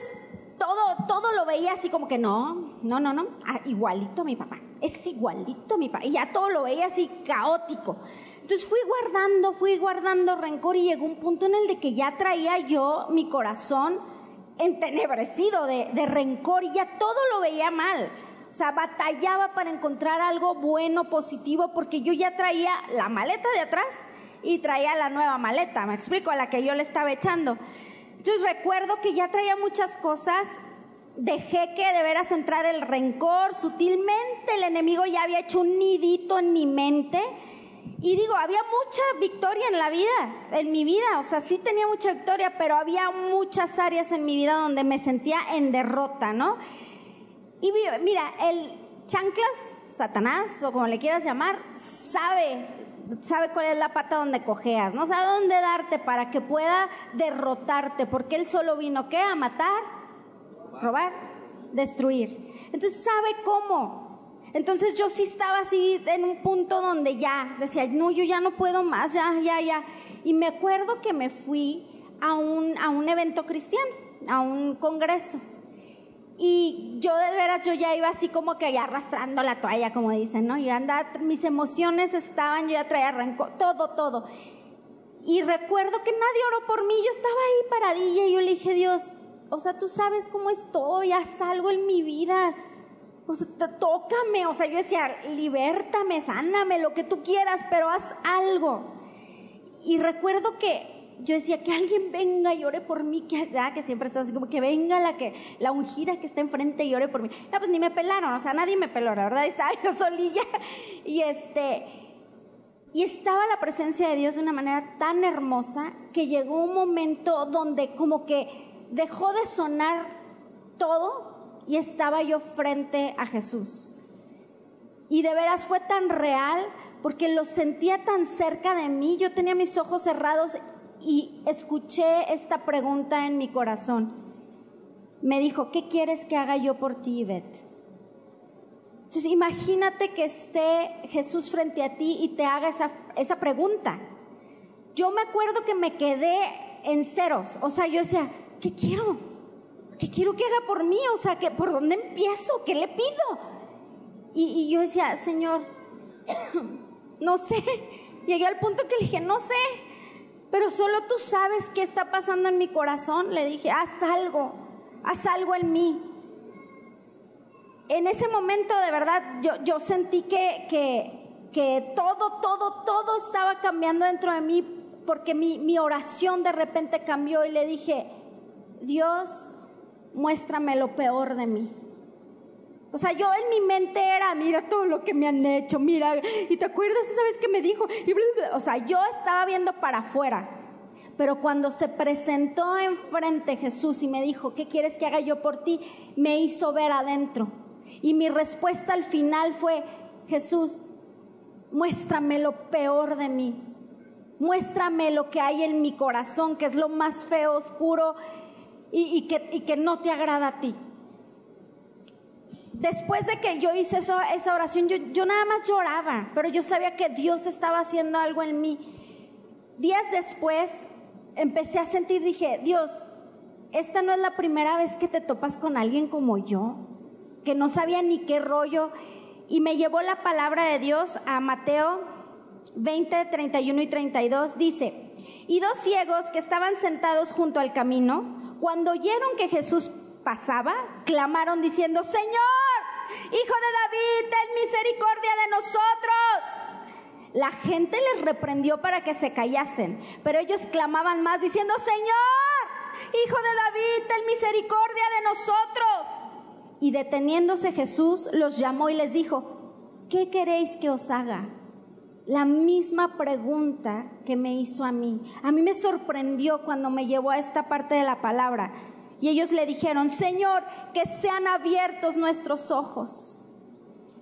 todo, todo lo veía así como que no, no, no, no, ah, igualito a mi papá, es igualito a mi papá. Y ya todo lo veía así caótico. Entonces fui guardando, fui guardando rencor y llegó un punto en el de que ya traía yo mi corazón entenebrecido de, rencor y ya todo lo veía mal. O sea, batallaba para encontrar algo bueno, positivo, porque yo ya traía la maleta de atrás y traía la nueva maleta, me explico, a la que yo le estaba echando. Entonces recuerdo que ya traía muchas cosas, dejé que de veras entrar el rencor, sutilmente el enemigo ya había hecho un nidito en mi mente. Y digo, había mucha victoria en la vida, en mi vida, o sea, sí tenía mucha victoria, pero había muchas áreas en mi vida donde me sentía en derrota, ¿no? Y mira, el chanclas, Satanás, o como le quieras llamar, sabe sabe cuál es la pata donde cojeas, no sabe dónde darte para que pueda derrotarte, porque él solo vino ¿qué? A matar, robar, destruir. Entonces sabe cómo. Entonces yo sí estaba así en un punto donde ya decía, no, yo ya no puedo más, ya, ya, ya. Y me acuerdo que me fui a un, a un evento cristiano, a un congreso. Y yo de veras, yo ya iba así como que arrastrando la toalla, como dicen, ¿no? Yo andaba, mis emociones estaban, yo ya traía rencor, todo, todo. Y recuerdo que nadie oró por mí, yo estaba ahí paradilla y yo le dije, Dios, o sea, tú sabes cómo estoy, haz algo en mi vida. O sea, tócame, o sea, yo decía, libértame, sáname, lo que tú quieras, pero haz algo. Y recuerdo que yo decía que alguien venga y ore por mí, que, ah, que siempre está así como que venga la que la ungida que está enfrente y ore por mí. No, pues ni me pelaron, o sea, nadie me peló, la verdad, [LAUGHS] estaba yo solilla y este y estaba la presencia de Dios de una manera tan hermosa que llegó un momento donde como que dejó de sonar todo y estaba yo frente a Jesús. Y de veras fue tan real porque lo sentía tan cerca de mí, yo tenía mis ojos cerrados y escuché esta pregunta en mi corazón. Me dijo, ¿qué quieres que haga yo por ti, Ivette? Entonces imagínate que esté Jesús frente a ti y te haga esa, esa pregunta. Yo me acuerdo que me quedé en ceros, o sea, yo decía, ¿qué quiero? ¿Qué quiero que haga por mí? O sea, ¿que, ¿por dónde empiezo? ¿Qué le pido? Y, y yo decía, Señor, [COUGHS] no sé. [LAUGHS] Llegué al punto que le dije, no sé, pero solo tú sabes qué está pasando en mi corazón. Le dije, haz algo, haz algo en mí. En ese momento de verdad yo, yo sentí que, que, que todo, todo, todo estaba cambiando dentro de mí porque mi, mi oración de repente cambió y le dije, Dios, muéstrame lo peor de mí. O sea, yo en mi mente era, mira todo lo que me han hecho, mira, y te acuerdas esa vez que me dijo, o sea, yo estaba viendo para afuera. Pero cuando se presentó enfrente Jesús y me dijo, ¿qué quieres que haga yo por ti? Me hizo ver adentro. Y mi respuesta al final fue, Jesús, muéstrame lo peor de mí. Muéstrame lo que hay en mi corazón, que es lo más feo, oscuro y, que, no te agrada a ti. Después de que yo hice esa oración, yo, yo nada más lloraba, pero yo sabía que Dios estaba haciendo algo en mí. Días después empecé a sentir, dije, Dios, esta no es la primera vez que te topas con alguien como yo, que no sabía ni qué rollo. Y me llevó la palabra de Dios a Mateo 20, 31 y 32. Dice, y dos ciegos que estaban sentados junto al camino, cuando oyeron que Jesús pasaba, clamaron diciendo, Señor, Hijo de David, ten misericordia de nosotros. La gente les reprendió para que se callasen, pero ellos clamaban más diciendo, Señor, Hijo de David, ten misericordia de nosotros. Y deteniéndose Jesús los llamó y les dijo, ¿qué queréis que os haga? La misma pregunta que me hizo a mí. A mí me sorprendió cuando me llevó a esta parte de la palabra. Y ellos le dijeron, Señor, que sean abiertos nuestros ojos.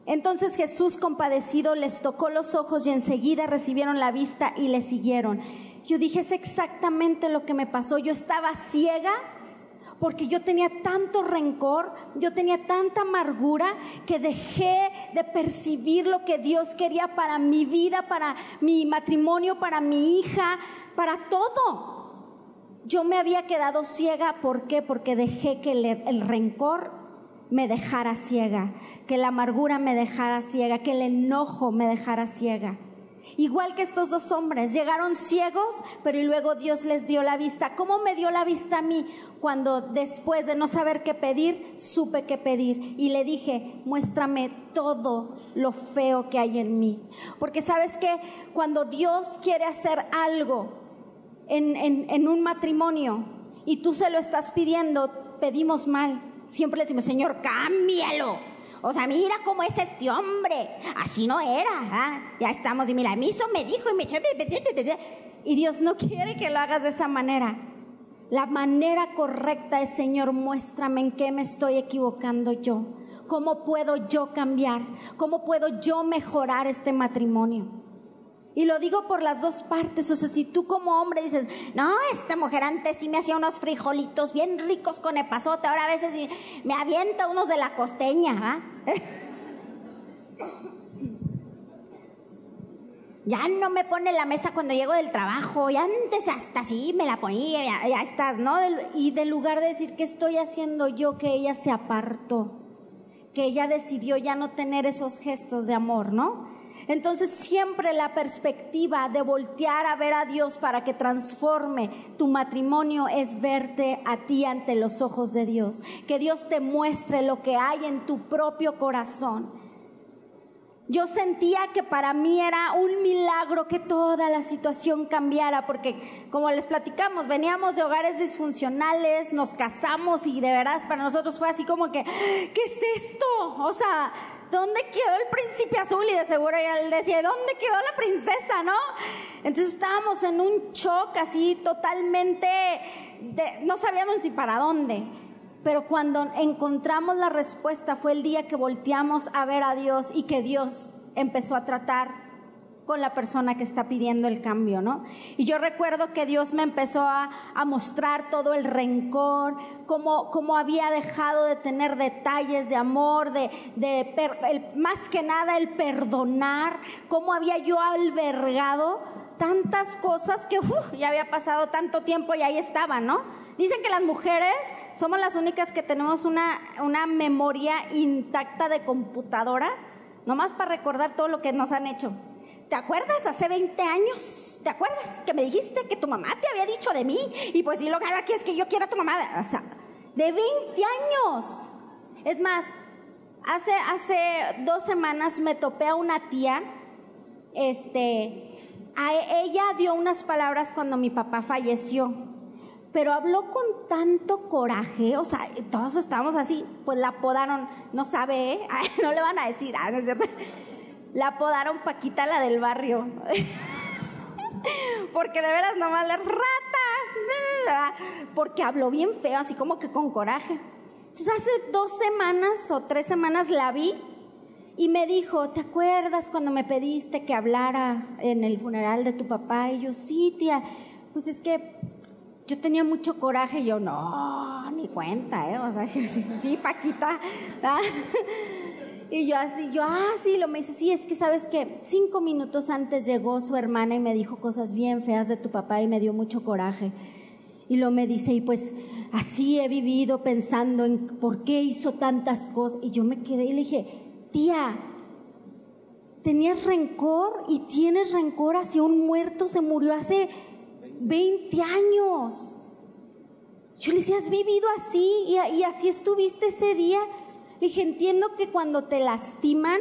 Entonces Jesús compadecido les tocó los ojos y enseguida recibieron la vista y le siguieron. Yo dije, es exactamente lo que me pasó. Yo estaba ciega porque yo tenía tanto rencor, yo tenía tanta amargura que dejé de percibir lo que Dios quería para mi vida, para mi matrimonio, para mi hija, para todo. Yo me había quedado ciega, ¿por qué? Porque dejé que el, rencor me dejara ciega, que la amargura me dejara ciega, que el enojo me dejara ciega. Igual que estos dos hombres, llegaron ciegos, pero y luego Dios les dio la vista. ¿Cómo me dio la vista a mí? Cuando después de no saber qué pedir, supe qué pedir. Y le dije, muéstrame todo lo feo que hay en mí. Porque sabes que cuando Dios quiere hacer algo en, en un matrimonio y tú se lo estás pidiendo, pedimos mal siempre le decimos, Señor, cámbialo. O sea, mira cómo es este hombre. Así no era. ¿ah? Ya estamos. Y mira, mí eso me dijo y me echó. Y Dios no quiere que lo hagas de esa manera. La manera correcta es, Señor, muéstrame en qué me estoy equivocando yo. ¿Cómo puedo yo cambiar? ¿Cómo puedo yo mejorar este matrimonio? Y lo digo por las dos partes. O sea, si tú como hombre dices, no, esta mujer antes sí me hacía unos frijolitos bien ricos con epazote, ahora a veces me avienta unos de la costeña, ¿ah? [LAUGHS] ya no me pone la mesa cuando llego del trabajo, y antes hasta así me la ponía, ya, ya estás, ¿no? Y del lugar de decir, ¿qué estoy haciendo yo? Que ella se apartó, que ella decidió ya no tener esos gestos de amor, ¿no? Entonces siempre la perspectiva de voltear a ver a Dios para que transforme tu matrimonio es verte a ti ante los ojos de Dios. Que Dios te muestre lo que hay en tu propio corazón. Yo sentía que para mí era un milagro que toda la situación cambiara, porque como les platicamos, veníamos de hogares disfuncionales, nos casamos y de veras para nosotros fue así como que, ¿qué es esto? O sea, ¿dónde quedó el príncipe azul? Y de seguro él decía, ¿dónde quedó la princesa? ¿No? Entonces estábamos en un shock así totalmente, no sabíamos ni para dónde. Pero cuando encontramos la respuesta fue el día que volteamos a ver a Dios y que Dios empezó a tratar con la persona que está pidiendo el cambio, ¿no? Y yo recuerdo que Dios me empezó a, mostrar todo el rencor, cómo, cómo, había dejado de tener detalles de amor, de, de más que nada el perdonar, cómo había yo albergado tantas cosas que ya había pasado tanto tiempo y ahí estaba, ¿no? Dicen que las mujeres somos las únicas que tenemos una, una memoria intacta de computadora, nomás para recordar todo lo que nos han hecho. ¿Te acuerdas hace 20 años? ¿Te acuerdas que me dijiste que tu mamá te había dicho de mí? Y pues sí, lo que aquí es que yo quiero a tu mamá. O sea, de 20 años. Es más, hace, hace dos semanas me topé a una tía. Este, a ella dio unas palabras cuando mi papá falleció. Pero habló con tanto coraje, o sea, todos estábamos así, pues la apodaron, no sabe, ¿eh? [LAUGHS] no le van a decir, ah, ¿no es cierto? La apodaron Paquita la del barrio. [LAUGHS] Porque de veras nomás le rata, porque habló bien feo, así como que con coraje. Entonces hace dos semanas o tres semanas la vi y me dijo, ¿te acuerdas cuando me pediste que hablara en el funeral de tu papá? Y yo, sí, tía, pues es que yo tenía mucho coraje y yo, no, ni cuenta, ¿eh? O sea, [LAUGHS] yo, sí, sí, Paquita. Y yo así, yo, ah, sí, lo me dice, sí, es que sabes que cinco minutos antes llegó su hermana y me dijo cosas bien feas de tu papá y me dio mucho coraje. Y lo me dice, y pues así he vivido pensando en por qué hizo tantas cosas. Y yo me quedé y le dije, tía, tenías rencor y tienes rencor hacia un muerto, se murió hace 20 años. Yo le decía, has vivido así y, y así estuviste ese día. Le dije, entiendo que cuando te lastiman,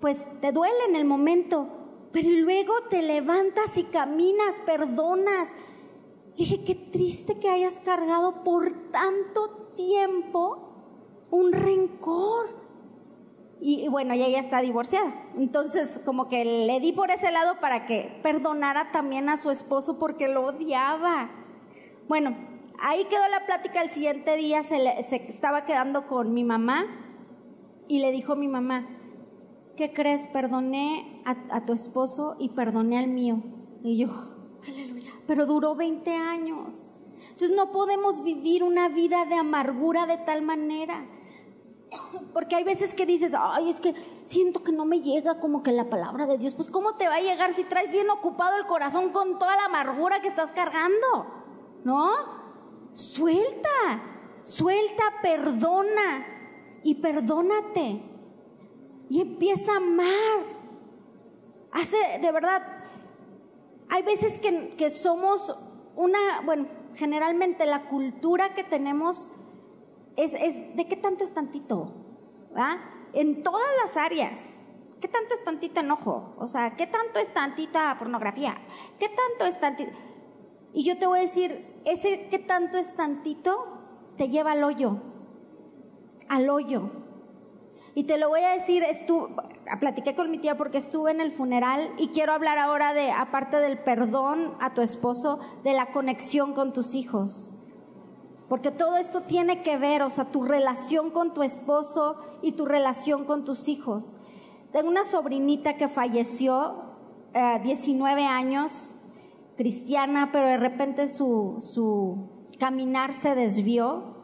pues te duele en el momento, pero luego te levantas y caminas, perdonas. Le dije, qué triste que hayas cargado por tanto tiempo un rencor. Y, y bueno, ella ya está divorciada. Entonces, como que le di por ese lado para que perdonara también a su esposo porque lo odiaba. Bueno, ahí quedó la plática. El siguiente día se, le, se estaba quedando con mi mamá y le dijo a mi mamá, ¿qué crees? Perdoné a, a, tu esposo y perdoné al mío. Y yo, aleluya, pero duró 20 años. Entonces no podemos vivir una vida de amargura de tal manera. Porque hay veces que dices, ay, es que siento que no me llega como que la palabra de Dios. Pues ¿cómo te va a llegar si traes bien ocupado el corazón con toda la amargura que estás cargando? ¿No? Suelta, suelta, perdona y perdónate. Y empieza a amar. Hace, de verdad, hay veces que, que somos una, bueno, generalmente la cultura que tenemos es, es, de qué tanto es tantito, ¿verdad? En todas las áreas. ¿Qué tanto es tantito enojo? O sea, ¿qué tanto es tantita pornografía? ¿Qué tanto es tantito? Y yo te voy a decir, ese qué tanto es tantito te lleva al hoyo, al hoyo. Y te lo voy a decir, estuve, platiqué con mi tía porque estuve en el funeral y quiero hablar ahora de, aparte del perdón a tu esposo, de la conexión con tus hijos. Porque todo esto tiene que ver, o sea, tu relación con tu esposo y tu relación con tus hijos. Tengo una sobrinita que falleció, eh, 19 años, cristiana, pero de repente su, su caminar se desvió.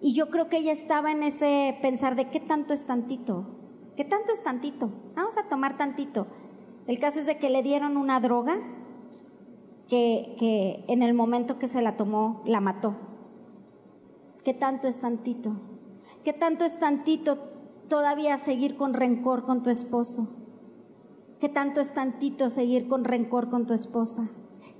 Y yo creo que ella estaba en ese pensar de qué tanto es tantito, qué tanto es tantito, vamos a tomar tantito. El caso es de que le dieron una droga que, que en el momento que se la tomó la mató. ¿Qué tanto es tantito? ¿Qué tanto es tantito todavía seguir con rencor con tu esposo? ¿Qué tanto es tantito seguir con rencor con tu esposa?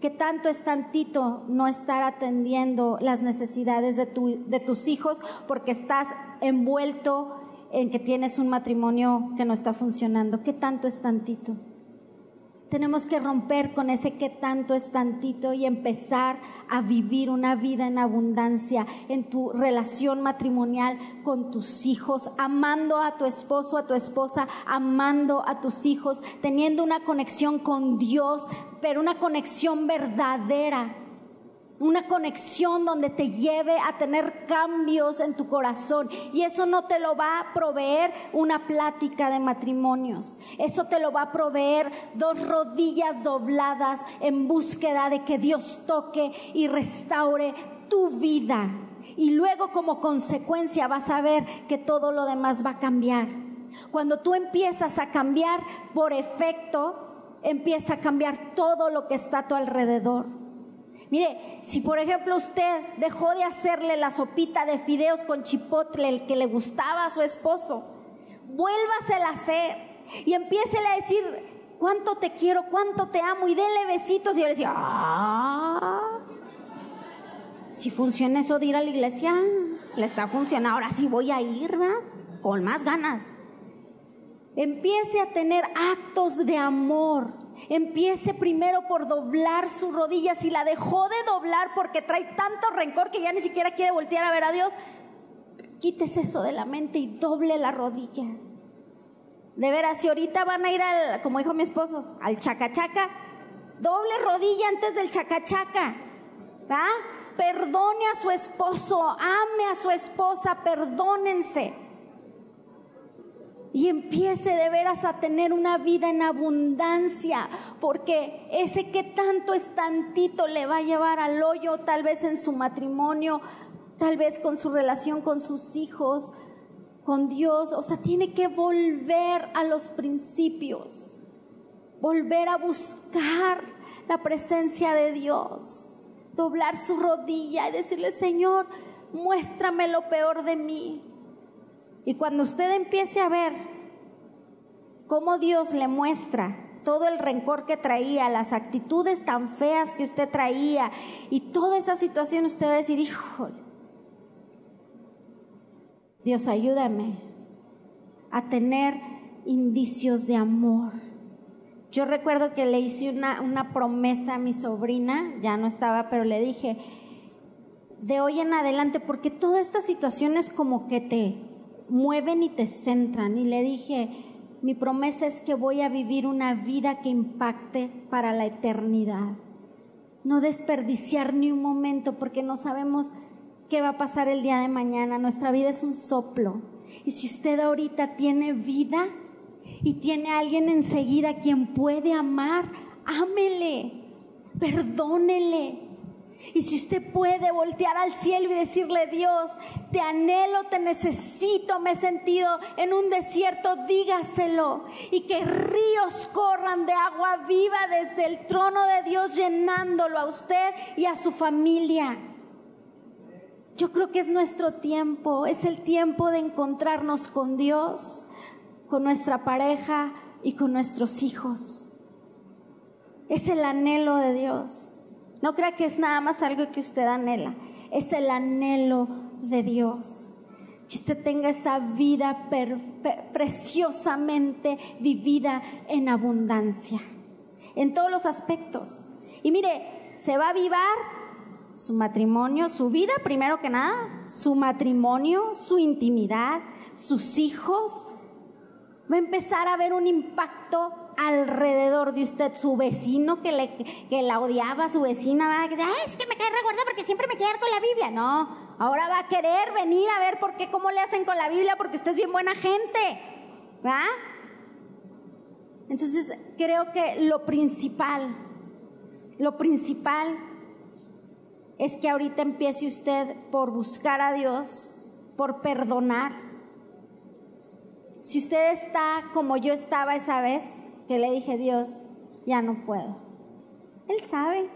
¿Qué tanto es tantito no estar atendiendo las necesidades de, tu, de tus hijos porque estás envuelto en que tienes un matrimonio que no está funcionando? ¿Qué tanto es tantito? Tenemos que romper con ese que tanto es tantito y empezar a vivir una vida en abundancia en tu relación matrimonial con tus hijos, amando a tu esposo, a tu esposa, amando a tus hijos, teniendo una conexión con Dios, pero una conexión verdadera una conexión donde te lleve a tener cambios en tu corazón. Y eso no te lo va a proveer una plática de matrimonios. Eso te lo va a proveer dos rodillas dobladas en búsqueda de que Dios toque y restaure tu vida. Y luego como consecuencia vas a ver que todo lo demás va a cambiar. Cuando tú empiezas a cambiar por efecto, empieza a cambiar todo lo que está a tu alrededor. Mire, si por ejemplo usted dejó de hacerle la sopita de fideos con chipotle, el que le gustaba a su esposo, vuélvasela a hacer y empiece a decir cuánto te quiero, cuánto te amo y dele besitos y yo le decía, ah, si funciona eso de ir a la iglesia, le está funcionando, ahora sí voy a ir, ¿verdad? Con más ganas. Empiece a tener actos de amor empiece primero por doblar sus rodillas. Si la dejó de doblar porque trae tanto rencor que ya ni siquiera quiere voltear a ver a Dios, quítese eso de la mente y doble la rodilla. De veras, si ahorita van a ir al, como dijo mi esposo, al chacachaca, doble rodilla antes del chacachaca. ¿Va? Perdone a su esposo, ame a su esposa, perdónense. Y empiece de veras a tener una vida en abundancia, porque ese que tanto es tantito le va a llevar al hoyo, tal vez en su matrimonio, tal vez con su relación con sus hijos, con Dios. O sea, tiene que volver a los principios, volver a buscar la presencia de Dios, doblar su rodilla y decirle, Señor, muéstrame lo peor de mí. Y cuando usted empiece a ver cómo Dios le muestra todo el rencor que traía, las actitudes tan feas que usted traía y toda esa situación, usted va a decir, híjole, Dios ayúdame a tener indicios de amor. Yo recuerdo que le hice una, una promesa a mi sobrina, ya no estaba, pero le dije, de hoy en adelante, porque todas estas situaciones como que te mueven y te centran. Y le dije, mi promesa es que voy a vivir una vida que impacte para la eternidad. No desperdiciar ni un momento porque no sabemos qué va a pasar el día de mañana. Nuestra vida es un soplo. Y si usted ahorita tiene vida y tiene a alguien enseguida quien puede amar, ámele, perdónele. Y si usted puede voltear al cielo y decirle, Dios, te anhelo, te necesito, me he sentido en un desierto, dígaselo. Y que ríos corran de agua viva desde el trono de Dios llenándolo a usted y a su familia. Yo creo que es nuestro tiempo, es el tiempo de encontrarnos con Dios, con nuestra pareja y con nuestros hijos. Es el anhelo de Dios. No crea que es nada más algo que usted anhela, es el anhelo de Dios. Que usted tenga esa vida preciosamente vivida en abundancia, en todos los aspectos. Y mire, se va a avivar su matrimonio, su vida primero que nada, su matrimonio, su intimidad, sus hijos. Va a empezar a haber un impacto alrededor de usted, su vecino que, le, que la odiaba, su vecina va a decir, es que me cae recuerdo porque siempre me queda con la Biblia. No, ahora va a querer venir a ver por qué, cómo le hacen con la Biblia, porque usted es bien buena gente. ¿Va? Entonces, creo que lo principal, lo principal es que ahorita empiece usted por buscar a Dios, por perdonar. Si usted está como yo estaba esa vez, que le dije, Dios, ya no puedo. Él sabe.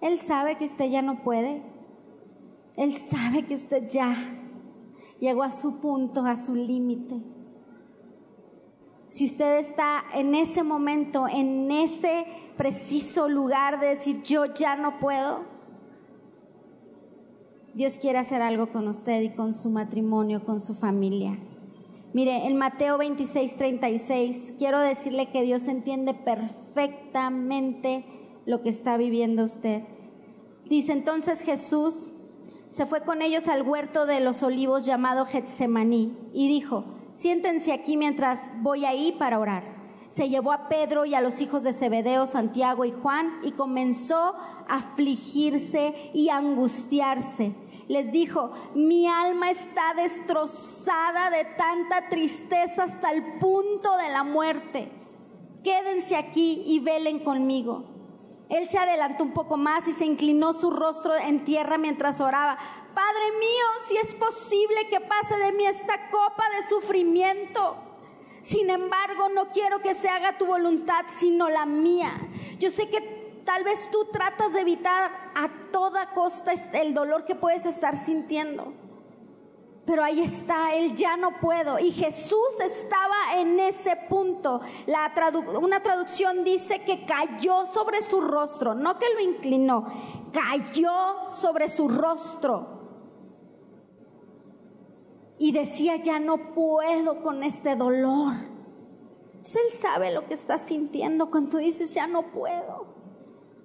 Él sabe que usted ya no puede. Él sabe que usted ya llegó a su punto, a su límite. Si usted está en ese momento, en ese preciso lugar de decir, yo ya no puedo, Dios quiere hacer algo con usted y con su matrimonio, con su familia. Mire, en Mateo 26, 36, quiero decirle que Dios entiende perfectamente lo que está viviendo usted. Dice entonces Jesús se fue con ellos al huerto de los olivos llamado Getsemaní y dijo, siéntense aquí mientras voy ahí para orar. Se llevó a Pedro y a los hijos de Zebedeo, Santiago y Juan y comenzó a afligirse y a angustiarse les dijo, mi alma está destrozada de tanta tristeza hasta el punto de la muerte. Quédense aquí y velen conmigo. Él se adelantó un poco más y se inclinó su rostro en tierra mientras oraba. Padre mío, si es posible que pase de mí esta copa de sufrimiento. Sin embargo, no quiero que se haga tu voluntad, sino la mía. Yo sé que Tal vez tú tratas de evitar a toda costa el dolor que puedes estar sintiendo. Pero ahí está, él ya no puedo. Y Jesús estaba en ese punto. La una traducción dice que cayó sobre su rostro, no que lo inclinó, cayó sobre su rostro. Y decía, ya no puedo con este dolor. él sabe lo que está sintiendo cuando dices, ya no puedo.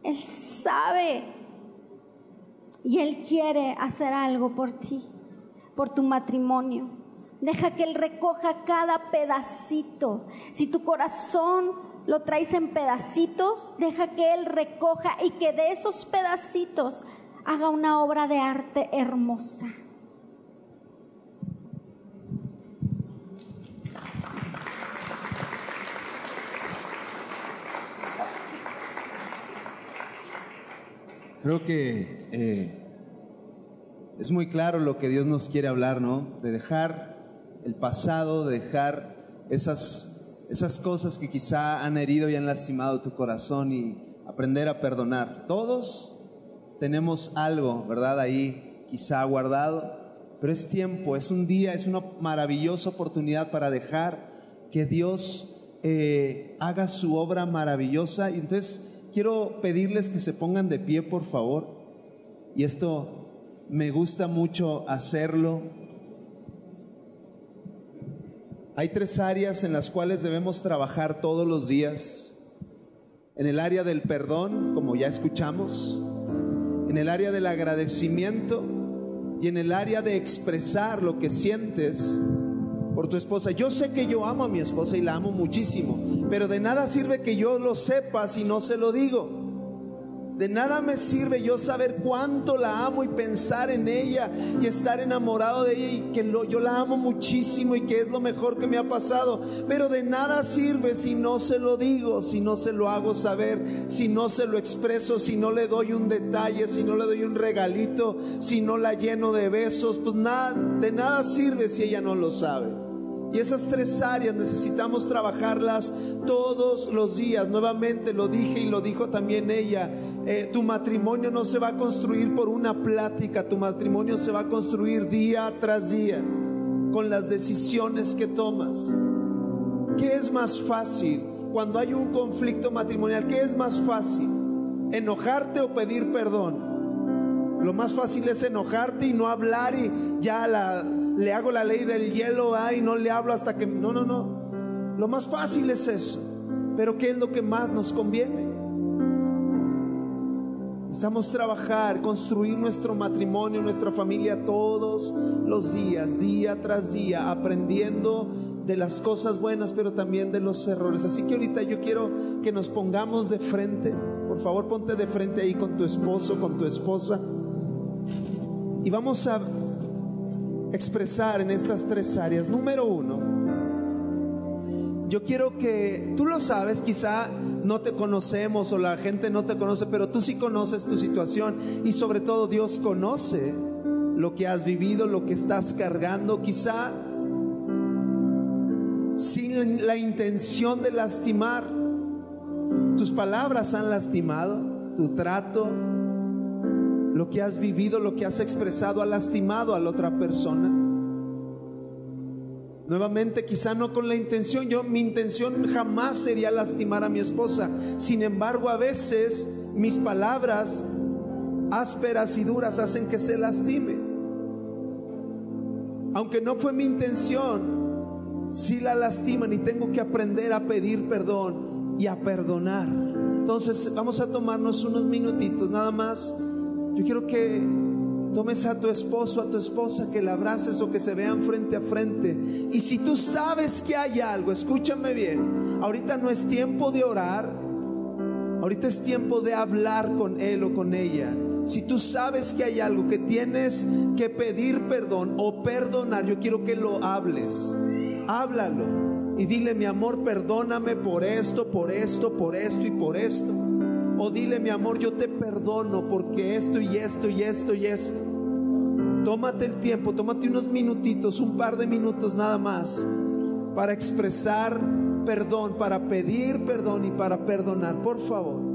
Él sabe. Y Él quiere hacer algo por ti, por tu matrimonio. Deja que Él recoja cada pedacito. Si tu corazón lo traes en pedacitos, deja que Él recoja y que de esos pedacitos haga una obra de arte hermosa. Creo que eh, es muy claro lo que Dios nos quiere hablar, ¿no? De dejar el pasado, de dejar esas, esas cosas que quizá han herido y han lastimado tu corazón y aprender a perdonar. Todos tenemos algo, ¿verdad? Ahí quizá guardado, pero es tiempo, es un día, es una maravillosa oportunidad para dejar que Dios eh, haga su obra maravillosa. Y entonces quiero pedirles que se pongan de pie, por favor. Y esto me gusta mucho hacerlo. Hay tres áreas en las cuales debemos trabajar todos los días. En el área del perdón, como ya escuchamos, en el área del agradecimiento y en el área de expresar lo que sientes por tu esposa. Yo sé que yo amo a mi esposa y la amo muchísimo, pero de nada sirve que yo lo sepa si no se lo digo. De nada me sirve yo saber cuánto la amo y pensar en ella y estar enamorado de ella y que yo la amo muchísimo y que es lo mejor que me ha pasado. Pero de nada sirve si no se lo digo, si no se lo hago saber, si no se lo expreso, si no le doy un detalle, si no le doy un regalito, si no la lleno de besos. Pues nada, de nada sirve si ella no lo sabe. Y esas tres áreas necesitamos trabajarlas todos los días. Nuevamente lo dije y lo dijo también ella. Eh, tu matrimonio no se va a construir por una plática, tu matrimonio se va a construir día tras día con las decisiones que tomas. ¿Qué es más fácil cuando hay un conflicto matrimonial? ¿Qué es más fácil? ¿Enojarte o pedir perdón? Lo más fácil es enojarte y no hablar y ya la, le hago la ley del hielo y no le hablo hasta que... No, no, no. Lo más fácil es eso. Pero ¿qué es lo que más nos conviene? Necesitamos trabajar, construir nuestro matrimonio, nuestra familia todos los días, día tras día, aprendiendo de las cosas buenas, pero también de los errores. Así que ahorita yo quiero que nos pongamos de frente. Por favor, ponte de frente ahí con tu esposo, con tu esposa. Y vamos a expresar en estas tres áreas. Número uno, yo quiero que tú lo sabes, quizá no te conocemos o la gente no te conoce, pero tú sí conoces tu situación y sobre todo Dios conoce lo que has vivido, lo que estás cargando, quizá sin la intención de lastimar. Tus palabras han lastimado, tu trato, lo que has vivido, lo que has expresado ha lastimado a la otra persona. Nuevamente, quizá no con la intención, yo mi intención jamás sería lastimar a mi esposa. Sin embargo, a veces mis palabras ásperas y duras hacen que se lastime. Aunque no fue mi intención, si la lastiman y tengo que aprender a pedir perdón y a perdonar. Entonces, vamos a tomarnos unos minutitos nada más yo quiero que tomes a tu esposo, a tu esposa, que la abraces o que se vean frente a frente. Y si tú sabes que hay algo, escúchame bien, ahorita no es tiempo de orar, ahorita es tiempo de hablar con él o con ella. Si tú sabes que hay algo que tienes que pedir perdón o perdonar, yo quiero que lo hables. Háblalo y dile, mi amor, perdóname por esto, por esto, por esto y por esto. O dile, mi amor, yo te perdono porque esto y esto y esto y esto. Tómate el tiempo, tómate unos minutitos, un par de minutos nada más, para expresar perdón, para pedir perdón y para perdonar. Por favor.